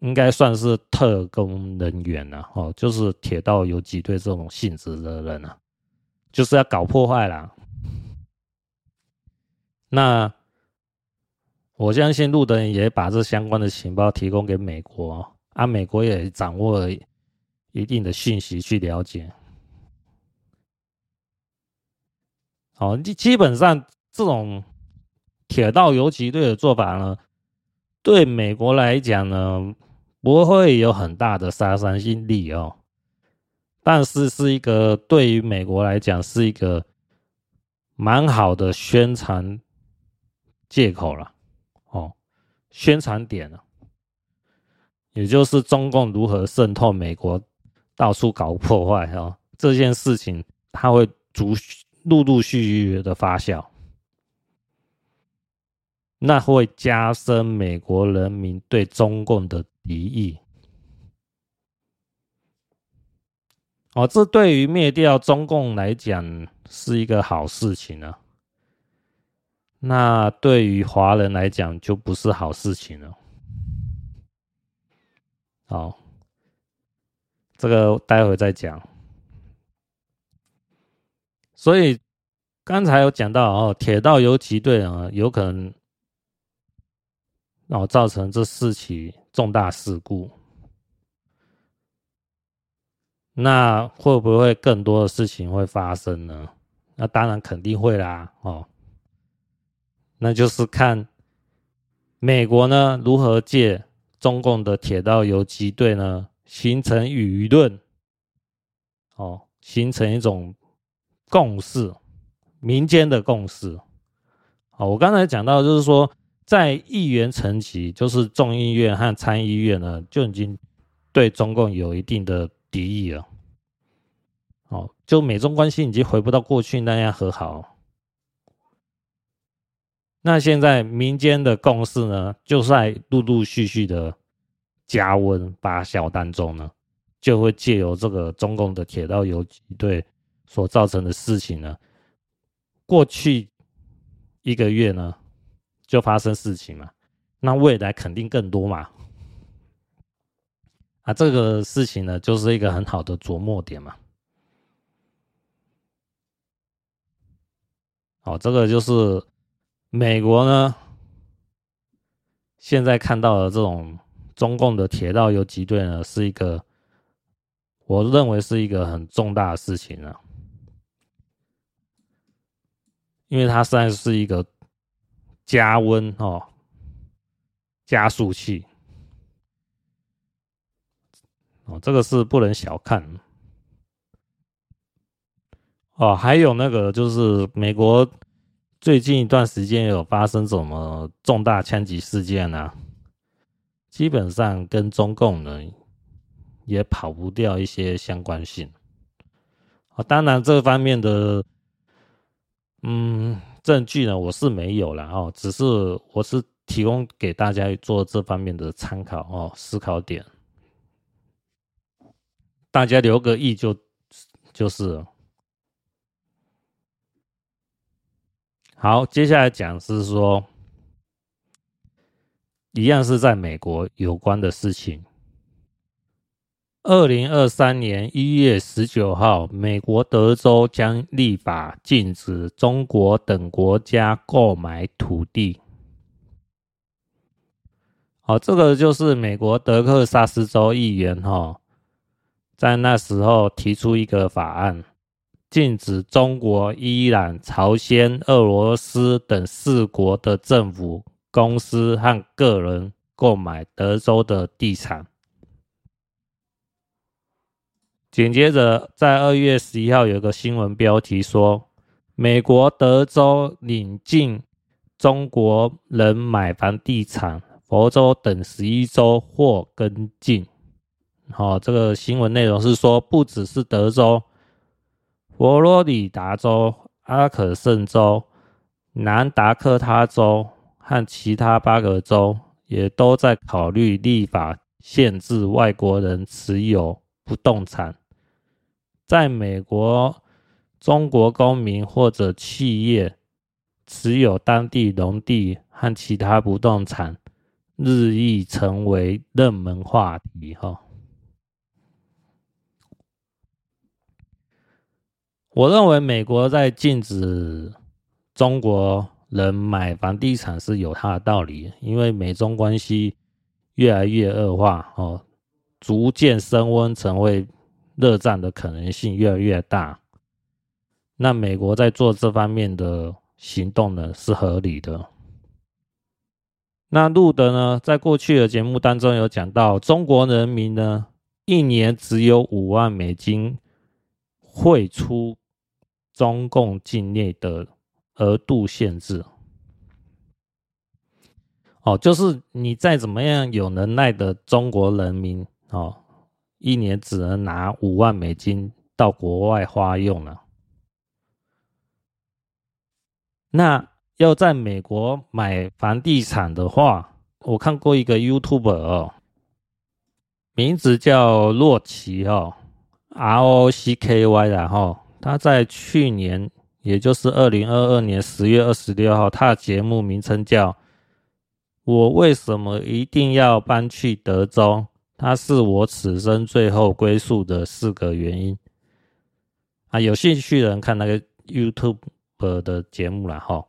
应该算是特工人员了哦，就是铁道游击队这种性质的人啊，就是要搞破坏啦。那我相信路德也把这相关的情报提供给美国，啊，美国也掌握了一定的讯息去了解。哦，基基本上这种铁道游击队的做法呢，对美国来讲呢，不会有很大的杀伤性力哦，但是是一个对于美国来讲是一个蛮好的宣传借口了哦，宣传点了，也就是中共如何渗透美国，到处搞破坏哦，这件事情它会逐。陆陆续续的发酵，那会加深美国人民对中共的敌意。哦，这对于灭掉中共来讲是一个好事情啊。那对于华人来讲就不是好事情了。好，这个待会再讲。所以刚才有讲到哦，铁道游击队啊，有可能哦造成这四起重大事故。那会不会更多的事情会发生呢？那当然肯定会啦哦。那就是看美国呢如何借中共的铁道游击队呢，形成舆论，哦，形成一种。共识，民间的共识。哦，我刚才讲到，就是说，在议员层级，就是众议院和参议院呢，就已经对中共有一定的敌意了。哦，就美中关系已经回不到过去那样和好。那现在民间的共识呢，就在陆陆续续的加温发酵当中呢，就会借由这个中共的铁道游击队。所造成的事情呢，过去一个月呢就发生事情嘛，那未来肯定更多嘛。啊，这个事情呢就是一个很好的着墨点嘛。好，这个就是美国呢现在看到的这种中共的铁道游击队呢，是一个我认为是一个很重大的事情啊。因为它实在是一个加温哦，加速器哦，这个是不能小看哦。还有那个就是美国最近一段时间有发生什么重大枪击事件啊？基本上跟中共呢也跑不掉一些相关性啊。当然这方面的。嗯，证据呢，我是没有了哦，只是我是提供给大家做这方面的参考哦，思考点，大家留个意就就是。好，接下来讲是说，一样是在美国有关的事情，二零二三年一月十九号，美国德州将立法禁止中国等国家购买土地。好，这个就是美国德克萨斯州议员哈，在那时候提出一个法案，禁止中国、伊朗、朝鲜、俄罗斯等四国的政府、公司和个人购买德州的地产。紧接着，在二月十一号有个新闻标题说，美国德州领进中国人买房地产，佛州等十一州或跟进。好，这个新闻内容是说，不只是德州、佛罗里达州、阿肯色州、南达科他州和其他八个州，也都在考虑立法限制外国人持有不动产。在美国，中国公民或者企业持有当地农地和其他不动产，日益成为热门话题。哈，我认为美国在禁止中国人买房地产是有它的道理，因为美中关系越来越恶化，哦，逐渐升温，成为。热战的可能性越来越大，那美国在做这方面的行动呢，是合理的。那路德呢，在过去的节目当中有讲到，中国人民呢，一年只有五万美金汇出中共境内的额度限制。哦，就是你再怎么样有能耐的中国人民哦。一年只能拿五万美金到国外花用了。那要在美国买房地产的话，我看过一个 YouTube 哦，名字叫洛奇哦，R O C K Y，然后他在去年，也就是二零二二年十月二十六号，他的节目名称叫《我为什么一定要搬去德州》。它是我此生最后归宿的四个原因啊！有兴趣的人看那个 YouTube 的节目了哈。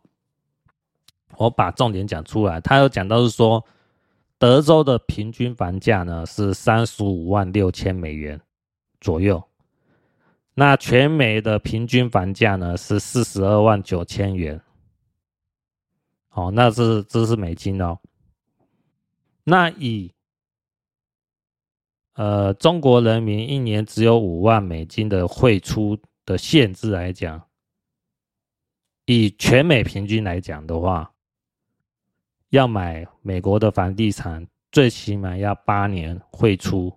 我把重点讲出来，他有讲到是说，德州的平均房价呢是三十五万六千美元左右，那全美的平均房价呢是四十二万九千元。好，那这这是美金哦。那以呃，中国人民一年只有五万美金的汇出的限制来讲，以全美平均来讲的话，要买美国的房地产，最起码要八年汇出。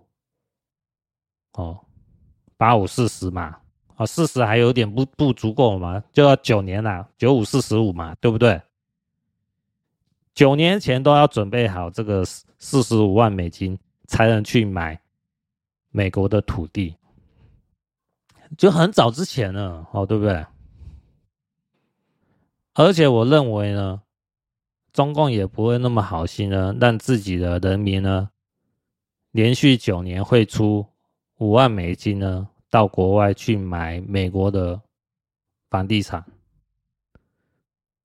哦，八五四十嘛，哦，四十还有点不不足够嘛，就要九年了，九五四十五嘛，对不对？九年前都要准备好这个四十五万美金，才能去买。美国的土地就很早之前了，哦，对不对？而且我认为呢，中共也不会那么好心呢，让自己的人民呢，连续九年汇出五万美金呢，到国外去买美国的房地产。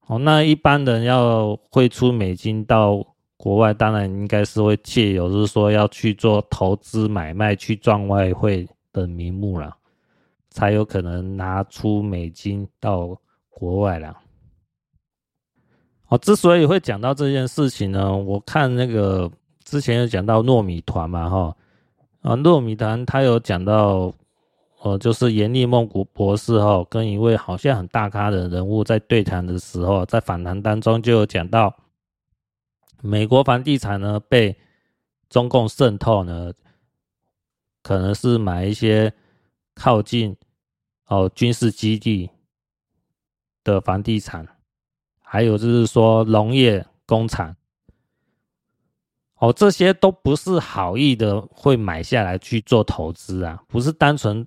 哦，那一般人要汇出美金到。国外当然应该是会借由，就是说要去做投资买卖，去赚外汇的名目了，才有可能拿出美金到国外了。哦，之所以会讲到这件事情呢，我看那个之前有讲到糯米团嘛，哈，啊，糯米团他有讲到，呃，就是阎丽梦谷博士哈，跟一位好像很大咖的人物在对谈的时候，在访谈当中就有讲到。美国房地产呢，被中共渗透呢，可能是买一些靠近哦军事基地的房地产，还有就是说农业工厂，哦，这些都不是好意的会买下来去做投资啊，不是单纯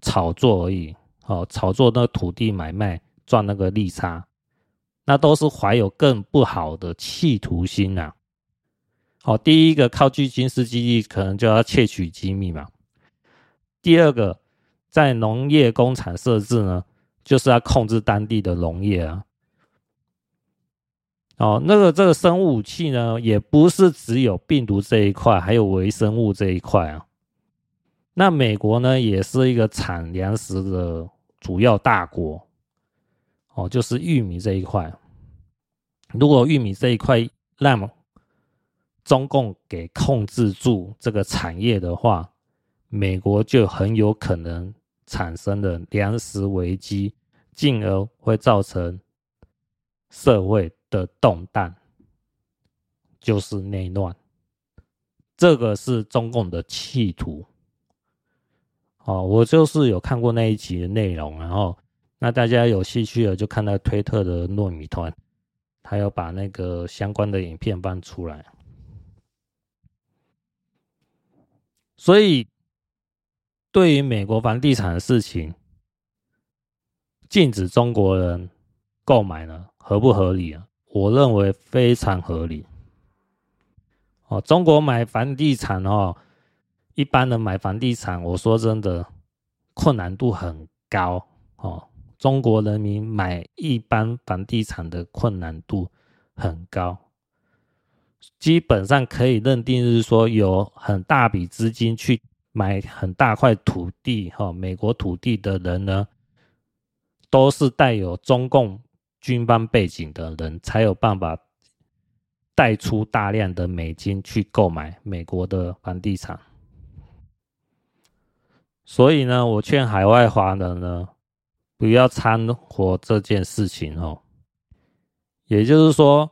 炒作而已，哦，炒作那土地买卖赚那个利差。那都是怀有更不好的企图心呐。好，第一个靠近军事基地，可能就要窃取机密嘛。第二个，在农业工厂设置呢，就是要控制当地的农业啊。哦，那个这个生物武器呢，也不是只有病毒这一块，还有微生物这一块啊。那美国呢，也是一个产粮食的主要大国。哦，就是玉米这一块。如果玉米这一块让中共给控制住这个产业的话，美国就很有可能产生的粮食危机，进而会造成社会的动荡，就是内乱。这个是中共的企图。哦，我就是有看过那一集的内容，然后那大家有兴趣的就看到推特的糯米团，还要把那个相关的影片搬出来。所以，对于美国房地产的事情，禁止中国人购买呢，合不合理啊？我认为非常合理。哦，中国买房地产哦，一般人买房地产，我说真的，困难度很高哦。中国人民买一般房地产的困难度很高，基本上可以认定是说，有很大笔资金去买很大块土地哈，美国土地的人呢，都是带有中共。军方背景的人才有办法带出大量的美金去购买美国的房地产，所以呢，我劝海外华人呢不要掺和这件事情哦。也就是说，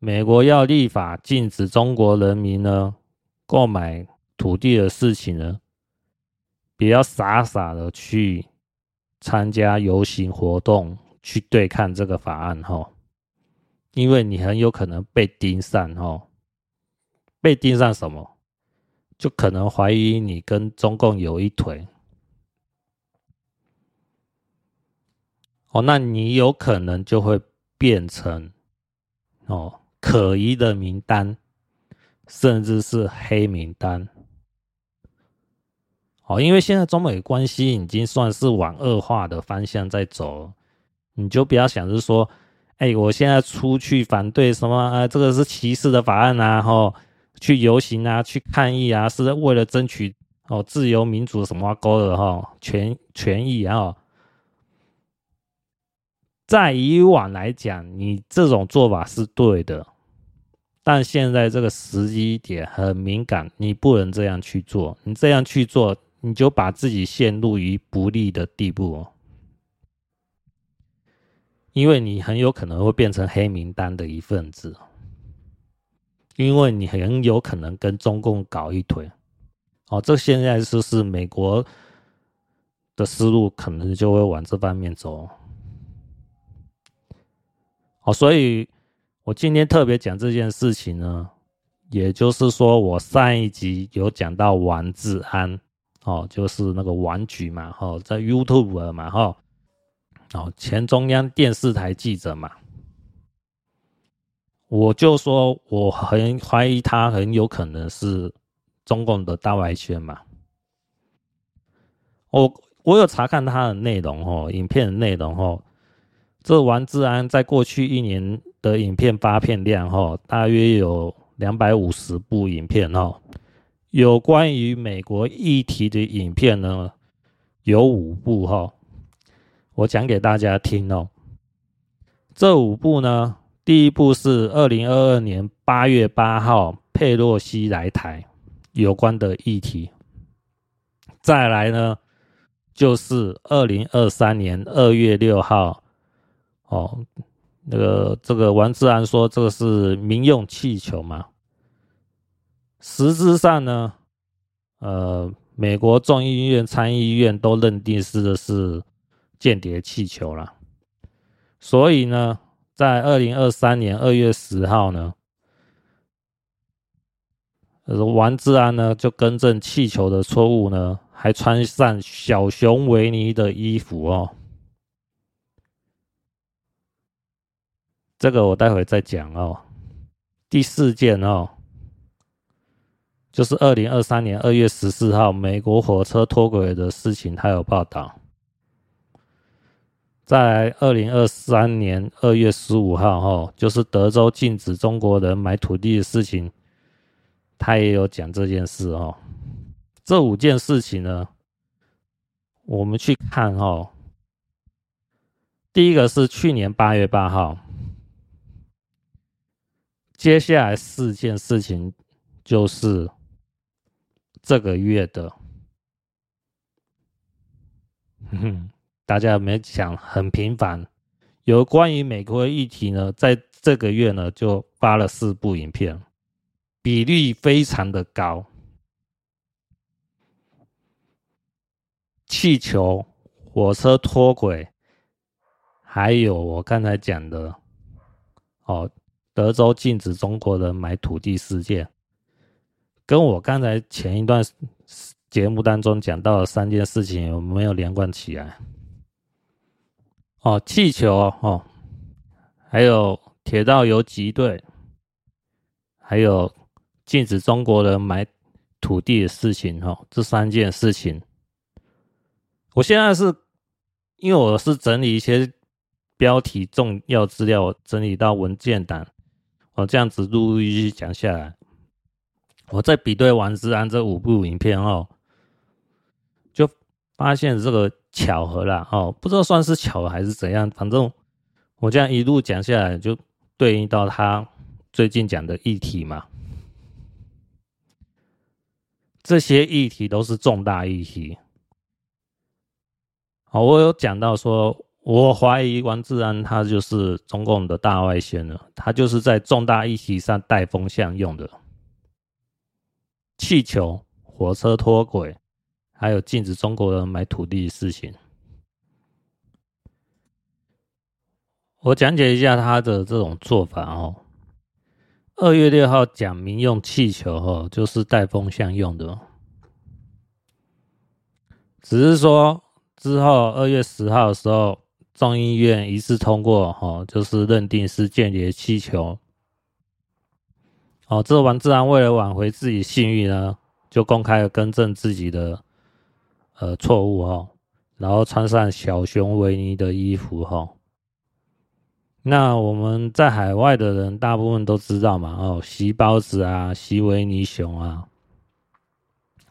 美国要立法禁止中国人民呢购买土地的事情呢，不要傻傻的去参加游行活动。去对抗这个法案哈，因为你很有可能被盯上哈，被盯上什么，就可能怀疑你跟中共有一腿，哦，那你有可能就会变成哦可疑的名单，甚至是黑名单，哦，因为现在中美关系已经算是往恶化的方向在走。你就不要想着说，哎、我现在出去反对什么啊？这个是歧视的法案啊，吼，去游行啊，去抗议啊，是为了争取哦自由民主什么勾的哈权权益啊。在以往来讲，你这种做法是对的，但现在这个时机点很敏感，你不能这样去做。你这样去做，你就把自己陷入于不利的地步哦。因为你很有可能会变成黑名单的一份子，因为你很有可能跟中共搞一腿，哦，这现在就是美国的思路，可能就会往这方面走。哦，所以我今天特别讲这件事情呢，也就是说，我上一集有讲到王志安，哦，就是那个王局嘛，哦，在 YouTube 嘛，哈。哦，前中央电视台记者嘛，我就说我很怀疑他很有可能是中共的大外宣嘛。我我有查看他的内容哦，影片的内容哦，这王志安在过去一年的影片发片量哦，大约有两百五十部影片哦，有关于美国议题的影片呢，有五部哈。我讲给大家听哦，这五部呢，第一部是二零二二年八月八号佩洛西来台有关的议题，再来呢就是二零二三年二月六号，哦，那个这个王志安说这个是民用气球嘛，实质上呢，呃，美国众议院、参议院都认定是的是。间谍气球啦，所以呢，在二零二三年二月十号呢，王志安呢就更正气球的错误呢，还穿上小熊维尼的衣服哦。这个我待会再讲哦。第四件哦，就是二零二三年二月十四号，美国火车脱轨的事情，他有报道。在二零二三年二月十五号，哈，就是德州禁止中国人买土地的事情，他也有讲这件事，哦。这五件事情呢，我们去看，哦。第一个是去年八月八号，接下来四件事情就是。这个月的，哼，大家有没有想很频繁？有关于美国的议题呢，在这个月呢就发了四部影片，比例非常的高。气球、火车脱轨，还有我刚才讲的，哦，德州禁止中国人买土地事件。跟我刚才前一段节目当中讲到的三件事情有没有连贯起来？哦，气球哦，还有铁道游击队，还有禁止中国人买土地的事情哦，这三件事情，我现在是因为我是整理一些标题重要资料，整理到文件档，哦，这样子陆陆续续讲下来。我在比对王志安这五部影片哦，就发现这个巧合啦哦，不知道算是巧合还是怎样，反正我这样一路讲下来，就对应到他最近讲的议题嘛。这些议题都是重大议题。好，我有讲到说，我怀疑王志安他就是中共的大外宣了，他就是在重大议题上带风向用的。气球、火车脱轨，还有禁止中国人买土地的事情，我讲解一下他的这种做法哦。二月六号讲民用气球哦，就是带风向用的，只是说之后二月十号的时候，众议院一致通过哦，就是认定是间谍气球。哦，这王志安为了挽回自己信誉呢，就公开更正自己的呃错误哈，然后穿上小熊维尼的衣服哈。那我们在海外的人大部分都知道嘛，哦，习包子啊，习维尼熊啊，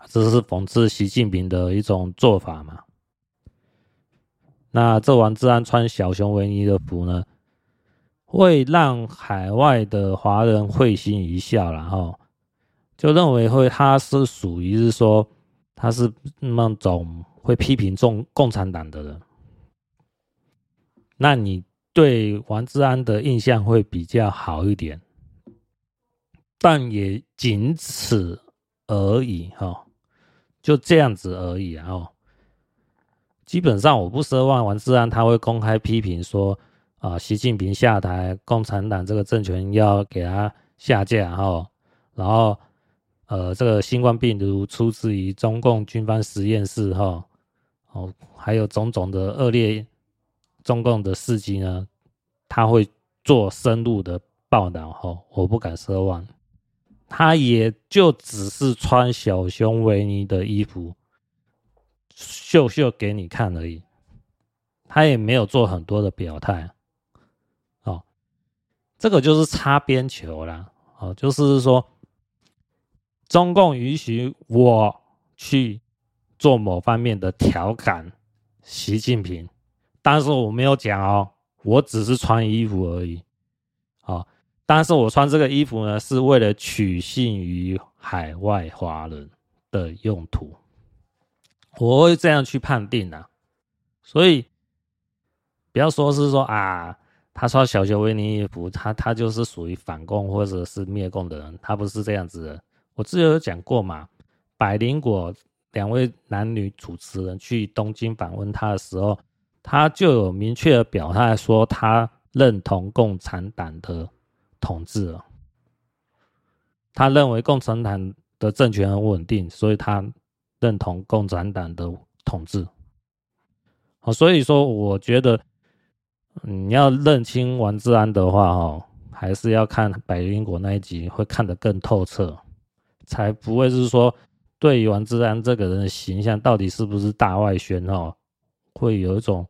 这是讽刺习近平的一种做法嘛。那这王志安穿小熊维尼的服呢，会让海外的华人会心一笑，然后就认为会他是属于是说他是那种会批评中共产党的人，那你对王志安的印象会比较好一点，但也仅此而已哈，就这样子而已啊，哦，基本上我不奢望王志安他会公开批评说。啊，习近平下台，共产党这个政权要给他下架哈，然后呃，这个新冠病毒出自于中共军方实验室哈，哦，还有种种的恶劣中共的事迹呢，他会做深入的报道哈，我不敢奢望，他也就只是穿小熊维尼的衣服秀秀给你看而已，他也没有做很多的表态。哦这个就是擦边球啦，哦，就是说，中共允许我去做某方面的调侃习近平，但是我没有讲哦，我只是穿衣服而已，哦，但是我穿这个衣服呢，是为了取信于海外华人的用途，我会这样去判定啊，所以不要说是说啊。他穿小熊维尼衣服，他他就是属于反共或者是灭共的人，他不是这样子的。我之前有讲过嘛，百灵果两位男女主持人去东京访问他的时候，他就有明确的表态说，他认同共产党的统治了。他认为共产党的政权很稳定，所以他认同共产党的统治。好，所以说我觉得。你要认清王志安的话，哦，还是要看百灵果那一集，会看得更透彻。才不会是说对于王志安这个人的形象到底是不是大外宣哦，会有一种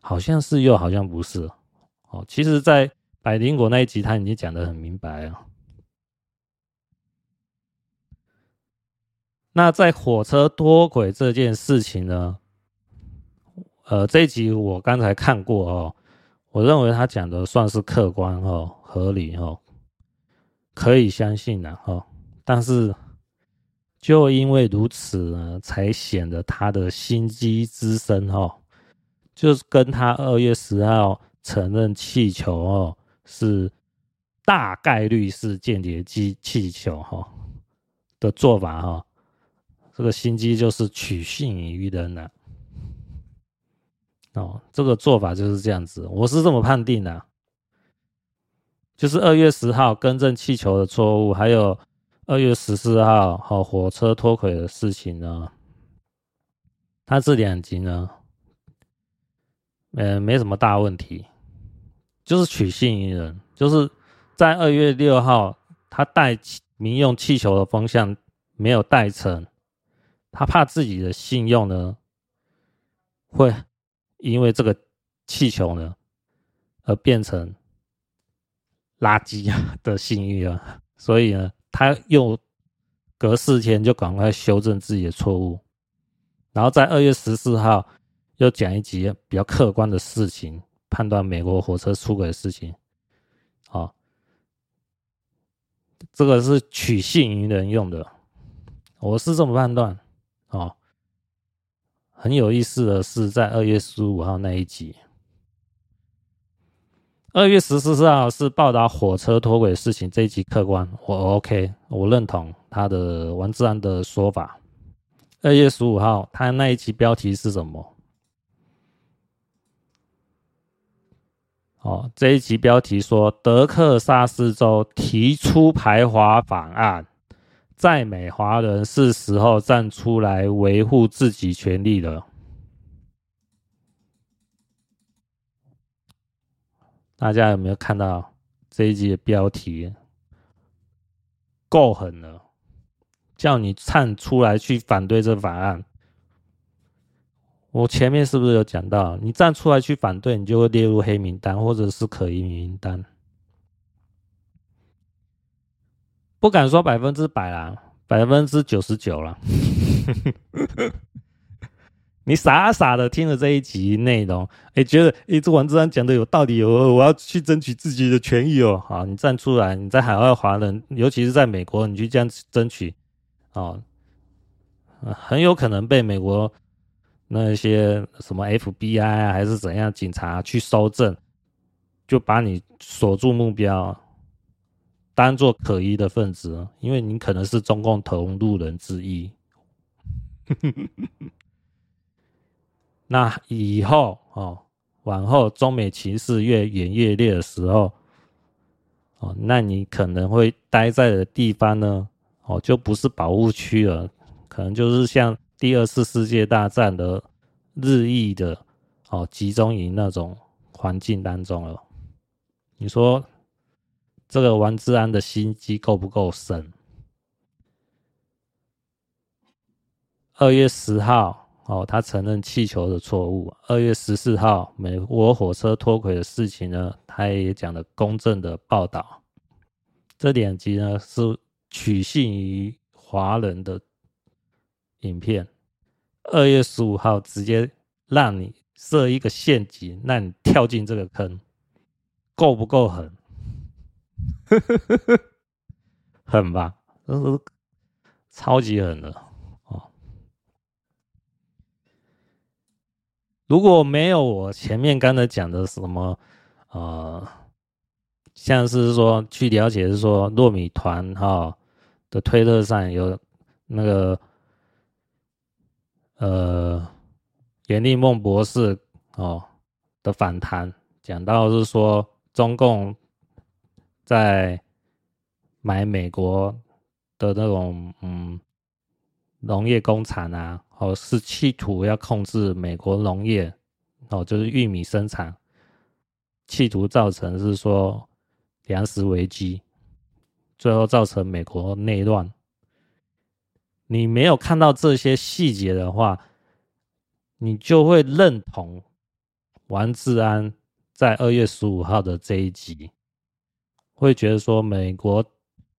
好像是又好像不是哦。其实，在百灵果那一集他已经讲得很明白了。那在火车脱轨这件事情呢？呃，这一集我刚才看过哦，我认为他讲的算是客观哦，合理哦，可以相信的哦。但是就因为如此呢，才显得他的心机之深哦，就是跟他二月十号承认气球哦是大概率是间谍机气球哈的做法哈，这个心机就是取信于人了。哦，这个做法就是这样子，我是这么判定的，就是二月十号更正气球的错误，还有二月十四号好火车脱轨的事情呢，它这两集呢，呃，没什么大问题，就是取信于人，就是在二月六号他带民用气球的风向没有带成，他怕自己的信用呢会。因为这个气球呢，而变成垃圾的信誉啊，所以呢，他又隔四天就赶快修正自己的错误，然后在二月十四号又讲一集比较客观的事情，判断美国火车出轨的事情，啊，这个是取信于人用的，我是这么判断，哦。很有意思的是，在二月十五号那一集，二月十四号是报道火车脱轨事情，这一集客观，我 OK，我认同他的王志安的说法。二月十五号，他那一集标题是什么？哦，这一集标题说德克萨斯州提出排华法案。在美华人是时候站出来维护自己权利了。大家有没有看到这一集的标题？够狠了，叫你站出来去反对这法案。我前面是不是有讲到？你站出来去反对，你就会列入黑名单，或者是可疑名单。不敢说百分之百啦，百分之九十九啦。你傻傻的听了这一集内容，哎、欸，觉得哎，这王志安讲的有道理哦，我要去争取自己的权益哦。好，你站出来，你在海外华人，尤其是在美国，你去这样争取，哦，很有可能被美国那些什么 FBI 啊，还是怎样警察去搜证，就把你锁住目标。当做可疑的分子，因为你可能是中共同路人之一。那以后哦，往后中美情势越演越烈的时候，哦，那你可能会待在的地方呢，哦，就不是保护区了，可能就是像第二次世界大战的日益的哦集中营那种环境当中了。你说？这个王志安的心机够不够深？二月十号，哦，他承认气球的错误。二月十四号，美国火车脱轨的事情呢，他也讲了公正的报道。这两集呢，是取信于华人的影片。二月十五号，直接让你设一个陷阱，让你跳进这个坑，够不够狠？呵呵呵呵，狠吧，这是超级狠的哦。如果没有我前面刚才讲的什么，呃，像是说去了解，是说糯米团哈的推特上有那个呃严立梦博士哦的访谈，讲到是说中共。在买美国的那种嗯农业工厂啊，哦，是企图要控制美国农业，哦，就是玉米生产，企图造成是说粮食危机，最后造成美国内乱，你没有看到这些细节的话，你就会认同王志安在二月十五号的这一集，会觉得说美国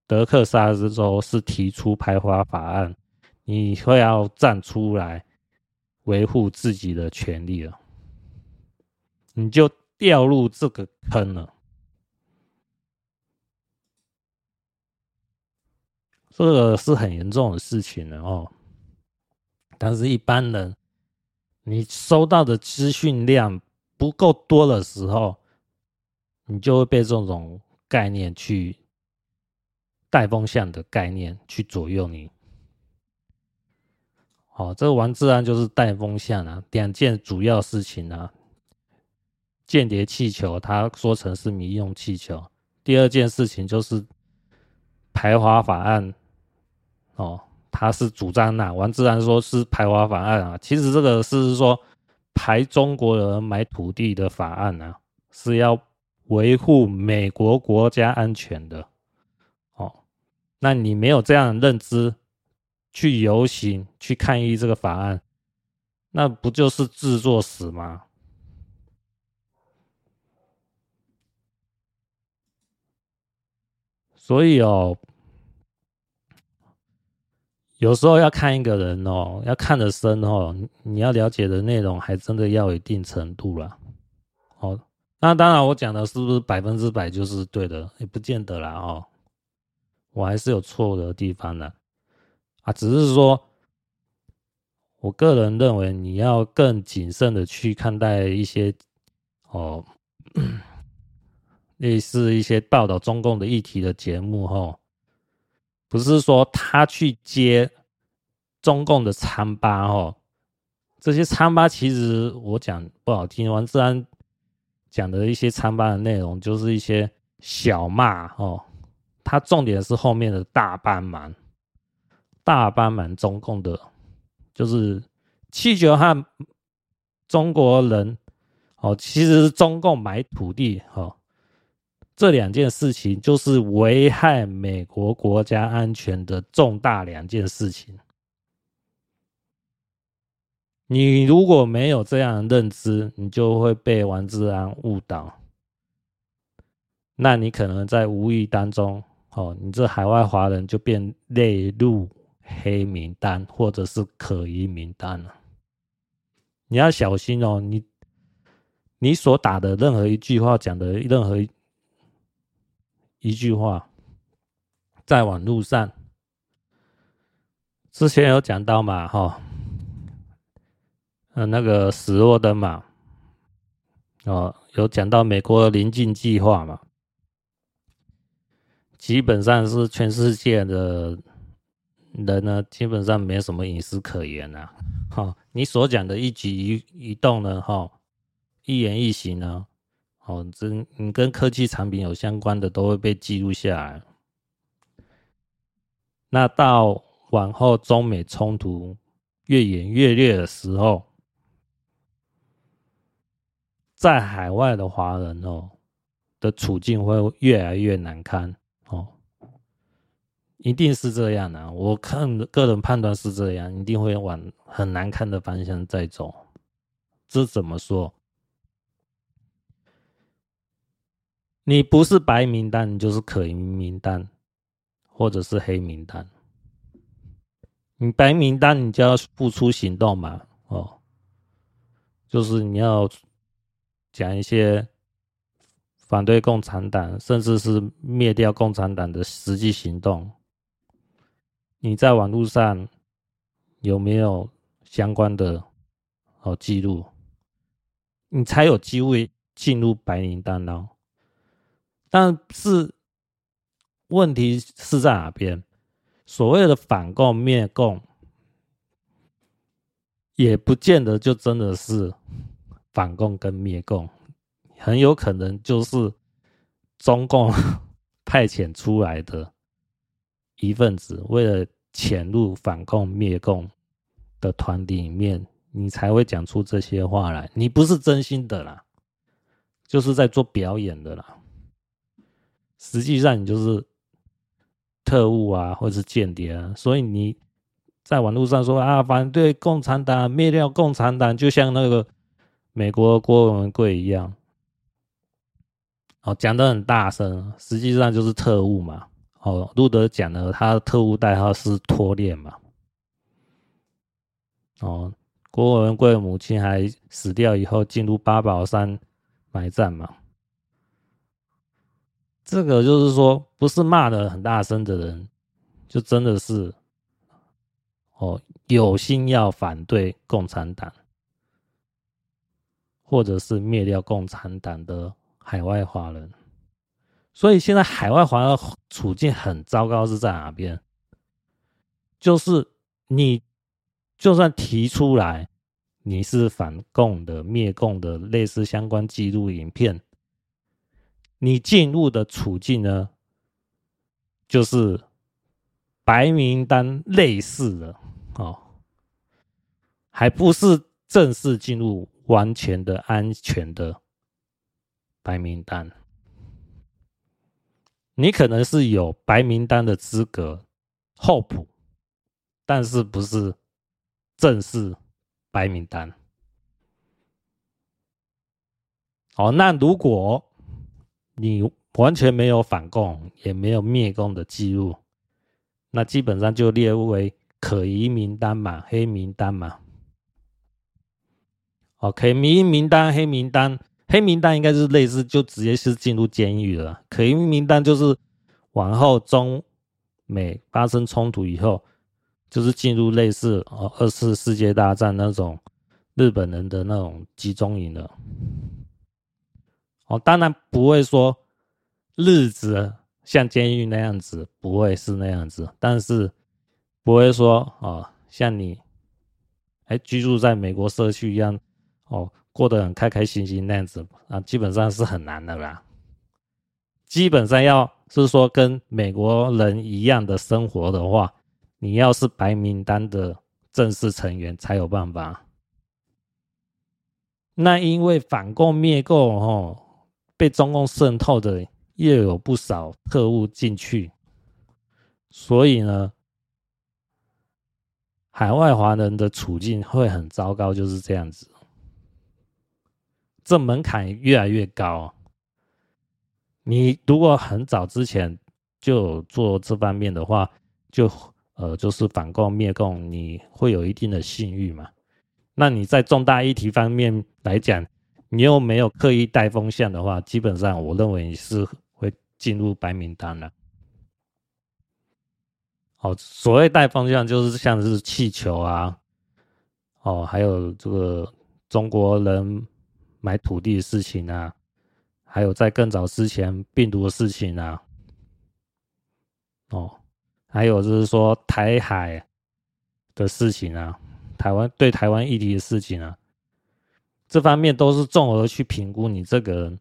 德克萨斯州是提出排华法案，你会要站出来维护自己的权利了，你就掉入这个坑了。这个是很严重的事情了哦，但是一般人，你收到的资讯量不够多的时候，你就会被这种概念去带风向的概念去左右你。好，这个王自然就是带风向啊，两件主要事情啊，间谍气球，他说成是民用气球；第二件事情就是排华法案。哦，他是主张那、王自然说是排华法案啊，其实这个是说排中国人买土地的法案啊，是要维护美国国家安全的。哦，那你没有这样的认知，去游行去抗议这个法案，那不就是自作死吗？所以哦。有时候要看一个人哦，要看得深哦，你要了解的内容还真的要有一定程度啦。哦，那当然我讲的是不是百分之百就是对的，也不见得啦哦。我还是有错误的地方的啊，只是说，我个人认为你要更谨慎的去看待一些哦，类似一些报道中共的议题的节目哈。不是说他去接中共的餐巴哦，这些餐巴其实我讲不好听，王志安讲的一些餐巴的内容就是一些小骂哦，他重点是后面的大帮忙，大帮忙中共的，就是气球和中国人哦，其实是中共买土地哦。这两件事情就是危害美国国家安全的重大两件事情。你如果没有这样的认知，你就会被王志安误导。那你可能在无意当中，哦，你这海外华人就变列入黑名单或者是可疑名单了。你要小心哦，你你所打的任何一句话，讲的任何一。一句话，在网络上，之前有讲到嘛，哈，呃，那个史诺登嘛，哦，有讲到美国的临近计划嘛，基本上是全世界的人呢，基本上没什么隐私可言呐，哈，你所讲的一举一动呢，哈，一言一行呢。哦，这你跟科技产品有相关的都会被记录下来。那到往后中美冲突越演越烈的时候，在海外的华人哦的处境会越来越难堪哦，一定是这样的啊。我看个人判断是这样，一定会往很难看的方向在走。这怎么说？你不是白名单，你就是可疑名单，或者是黑名单。你白名单，你就要付出行动嘛，哦，就是你要讲一些反对共产党，甚至是灭掉共产党的实际行动。你在网络上有没有相关的哦记录？你才有机会进入白名单哦。但是问题是在哪边？所谓的反共灭共，也不见得就真的是反共跟灭共，很有可能就是中共 派遣出来的一份子，为了潜入反共灭共的团里面，你才会讲出这些话来。你不是真心的啦，就是在做表演的啦。实际上，你就是特务啊，或者是间谍啊，所以你在网络上说啊，反对共产党，灭掉共产党，就像那个美国郭文贵一样，哦，讲的很大声，实际上就是特务嘛。哦，路德讲的他的特务代号是托链嘛。哦，郭文贵母亲还死掉以后进入八宝山埋葬嘛。这个就是说，不是骂的很大声的人，就真的是。哦，有心要反对共产党，或者是灭掉共产党的海外华人，所以现在海外华人处境很糟糕，是在哪边？就是你就算提出来你是反共的、灭共的，类似相关记录影片，你进入的处境呢，就是白名单类似的。哦，还不是正式进入完全的安全的白名单。你可能是有白名单的资格，候补，但是不是正式白名单。哦，那如果你完全没有反共，也没有灭共的记录，那基本上就列为。可疑名单嘛，黑名单嘛。哦，可疑名单、黑名单，黑名单应该是类似，就直接是进入监狱了。可疑名单就是往后中美发生冲突以后，就是进入类似哦二次世界大战那种日本人的那种集中营了。哦，当然不会说日子像监狱那样子，不会是那样子，但是。不会说哦，像你，哎，居住在美国社区一样，哦，过得很开开心心那样子啊，基本上是很难的啦。基本上要是说跟美国人一样的生活的话，你要是白名单的正式成员才有办法。那因为反共灭共哦，被中共渗透的又有不少特务进去，所以呢。海外华人的处境会很糟糕，就是这样子。这门槛越来越高。你如果很早之前就做这方面的话，就呃就是反共灭共，你会有一定的信誉嘛。那你在重大议题方面来讲，你又没有刻意带风向的话，基本上我认为你是会进入白名单了。哦，所谓带风向就是像是气球啊，哦，还有这个中国人买土地的事情啊，还有在更早之前病毒的事情啊，哦，还有就是说台海的事情啊，台湾对台湾议题的事情啊，这方面都是综合去评估你这个人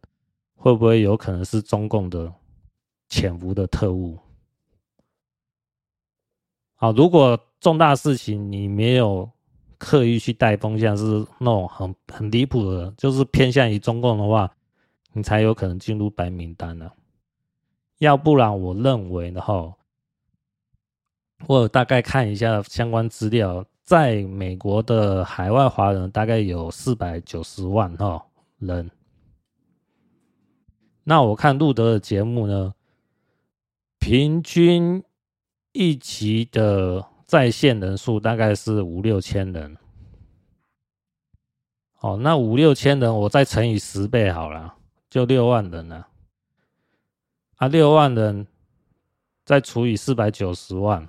会不会有可能是中共的潜伏的特务。好，如果重大事情你没有刻意去带风向，是那种很很离谱的，就是偏向于中共的话，你才有可能进入白名单呢。要不然，我认为的话，我大概看一下相关资料，在美国的海外华人大概有四百九十万哈人。那我看路德的节目呢，平均。一集的在线人数大概是五六千人，哦，那五六千人我再乘以十倍好了，就六万人了。啊，六万人再除以四百九十万，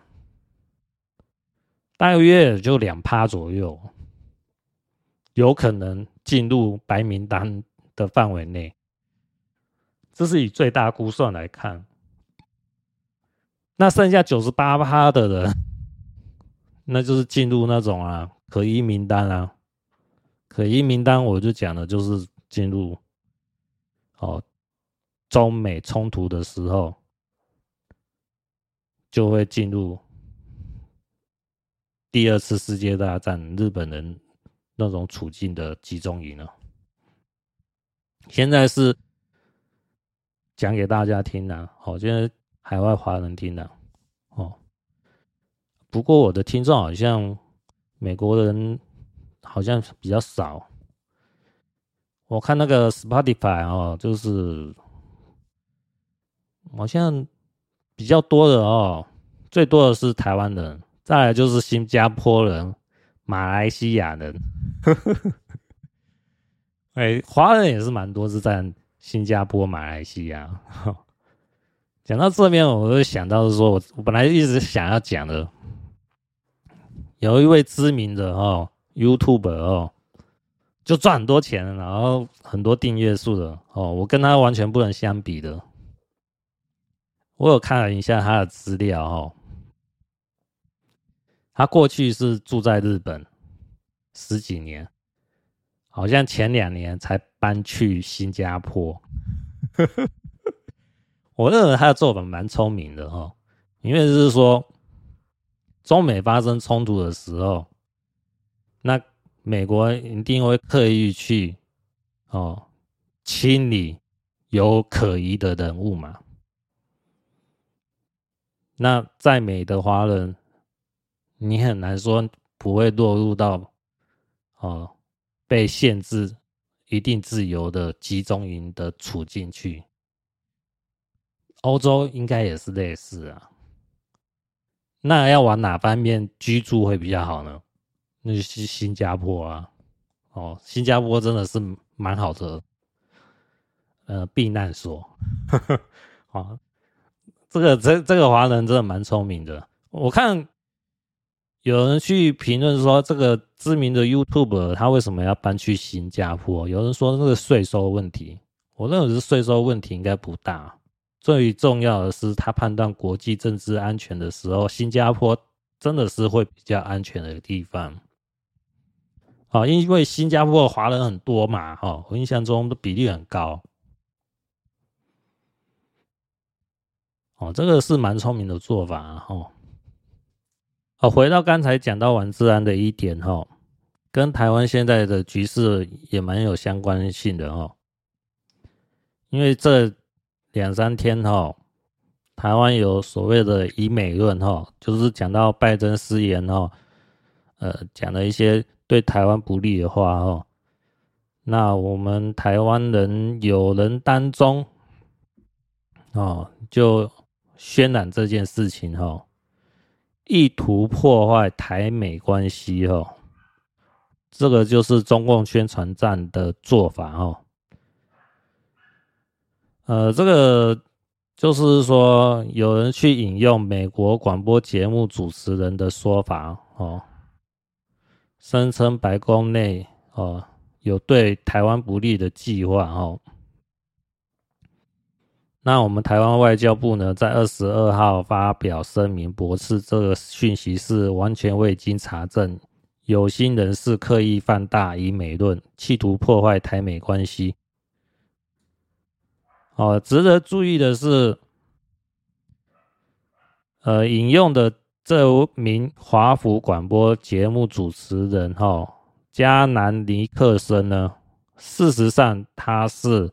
大约也就两趴左右，有可能进入白名单的范围内。这是以最大估算来看。那剩下九十八趴的人，那就是进入那种啊可疑名单啊，可疑名单我就讲了，就是进入哦中美冲突的时候，就会进入第二次世界大战日本人那种处境的集中营了。现在是讲给大家听的，好，现在。海外华人听的，不过我的听众好像美国人好像比较少。我看那个 Spotify 哦，就是好像比较多的哦，最多的是台湾人，再来就是新加坡人、马来西亚人，哎，华人也是蛮多，是在新加坡、马来西亚。讲到这边，我就想到是说，我我本来一直想要讲的，有一位知名的哦，YouTuber 哦。就赚很多钱，然后很多订阅数的哦，我跟他完全不能相比的。我有看了一下他的资料哦，他过去是住在日本十几年，好像前两年才搬去新加坡。我认为他的做法蛮聪明的哦，因为就是说中美发生冲突的时候，那。美国一定会刻意去哦清理有可疑的人物嘛？那在美的华人，你很难说不会落入到哦被限制一定自由的集中营的处境去。欧洲应该也是类似啊。那要往哪方面居住会比较好呢？那就是新加坡啊，哦，新加坡真的是蛮好的，呃，避难所。啊，这个这这个华人真的蛮聪明的。我看有人去评论说，这个知名的 YouTube 他为什么要搬去新加坡？有人说那个税收问题，我认为是税收问题应该不大。最重要的是，他判断国际政治安全的时候，新加坡真的是会比较安全的地方。啊，因为新加坡的华人很多嘛，哈，我印象中的比例很高。哦，这个是蛮聪明的做法，哈。哦，回到刚才讲到王志安的一点，哈，跟台湾现在的局势也蛮有相关性的，哦。因为这两三天，哈，台湾有所谓的以美论，哈，就是讲到拜登失言，哈，呃，讲了一些。对台湾不利的话，哦，那我们台湾人有人当中，哦，就渲染这件事情，哦，意图破坏台美关系，哦，这个就是中共宣传战的做法，哦，呃，这个就是说，有人去引用美国广播节目主持人的说法，哦。声称白宫内哦有对台湾不利的计划哦，那我们台湾外交部呢，在二十二号发表声明，驳斥这个讯息是完全未经查证，有心人士刻意放大以美论，企图破坏台美关系。哦，值得注意的是，呃，引用的。这名华府广播节目主持人哈加南尼克森呢，事实上他是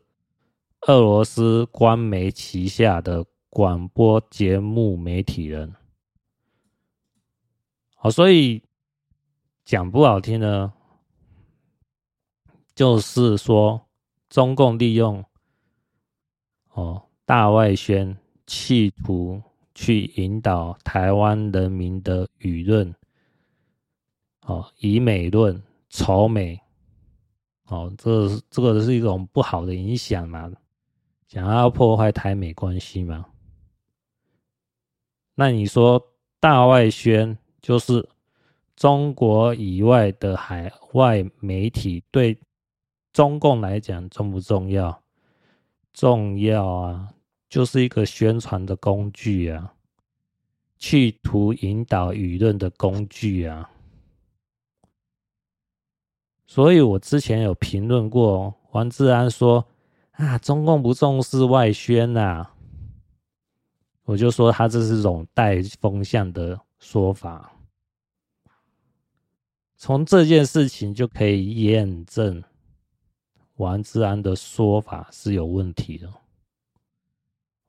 俄罗斯官媒旗下的广播节目媒体人。好，所以讲不好听呢，就是说中共利用哦大外宣企图。去引导台湾人民的舆论，哦，以美论、仇美，哦，这这个是一种不好的影响嘛，想要破坏台美关系嘛？那你说大外宣就是中国以外的海外媒体对中共来讲重不重要？重要啊！就是一个宣传的工具啊，企图引导舆论的工具啊。所以我之前有评论过，王志安说啊，中共不重视外宣呐，我就说他这是种带风向的说法。从这件事情就可以验证王志安的说法是有问题的。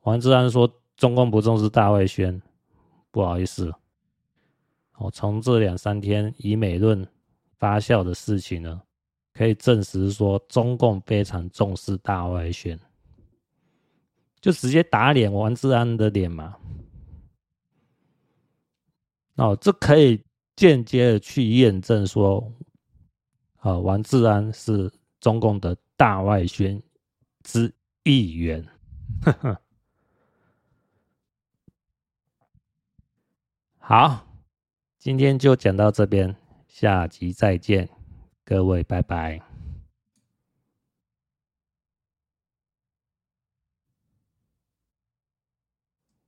王志安说：“中共不重视大外宣，不好意思，哦，从这两三天以美论发酵的事情呢，可以证实说中共非常重视大外宣，就直接打脸王志安的脸嘛。哦，这可以间接的去验证说，啊，王志安是中共的大外宣之议员。好，今天就讲到这边，下集再见，各位拜拜。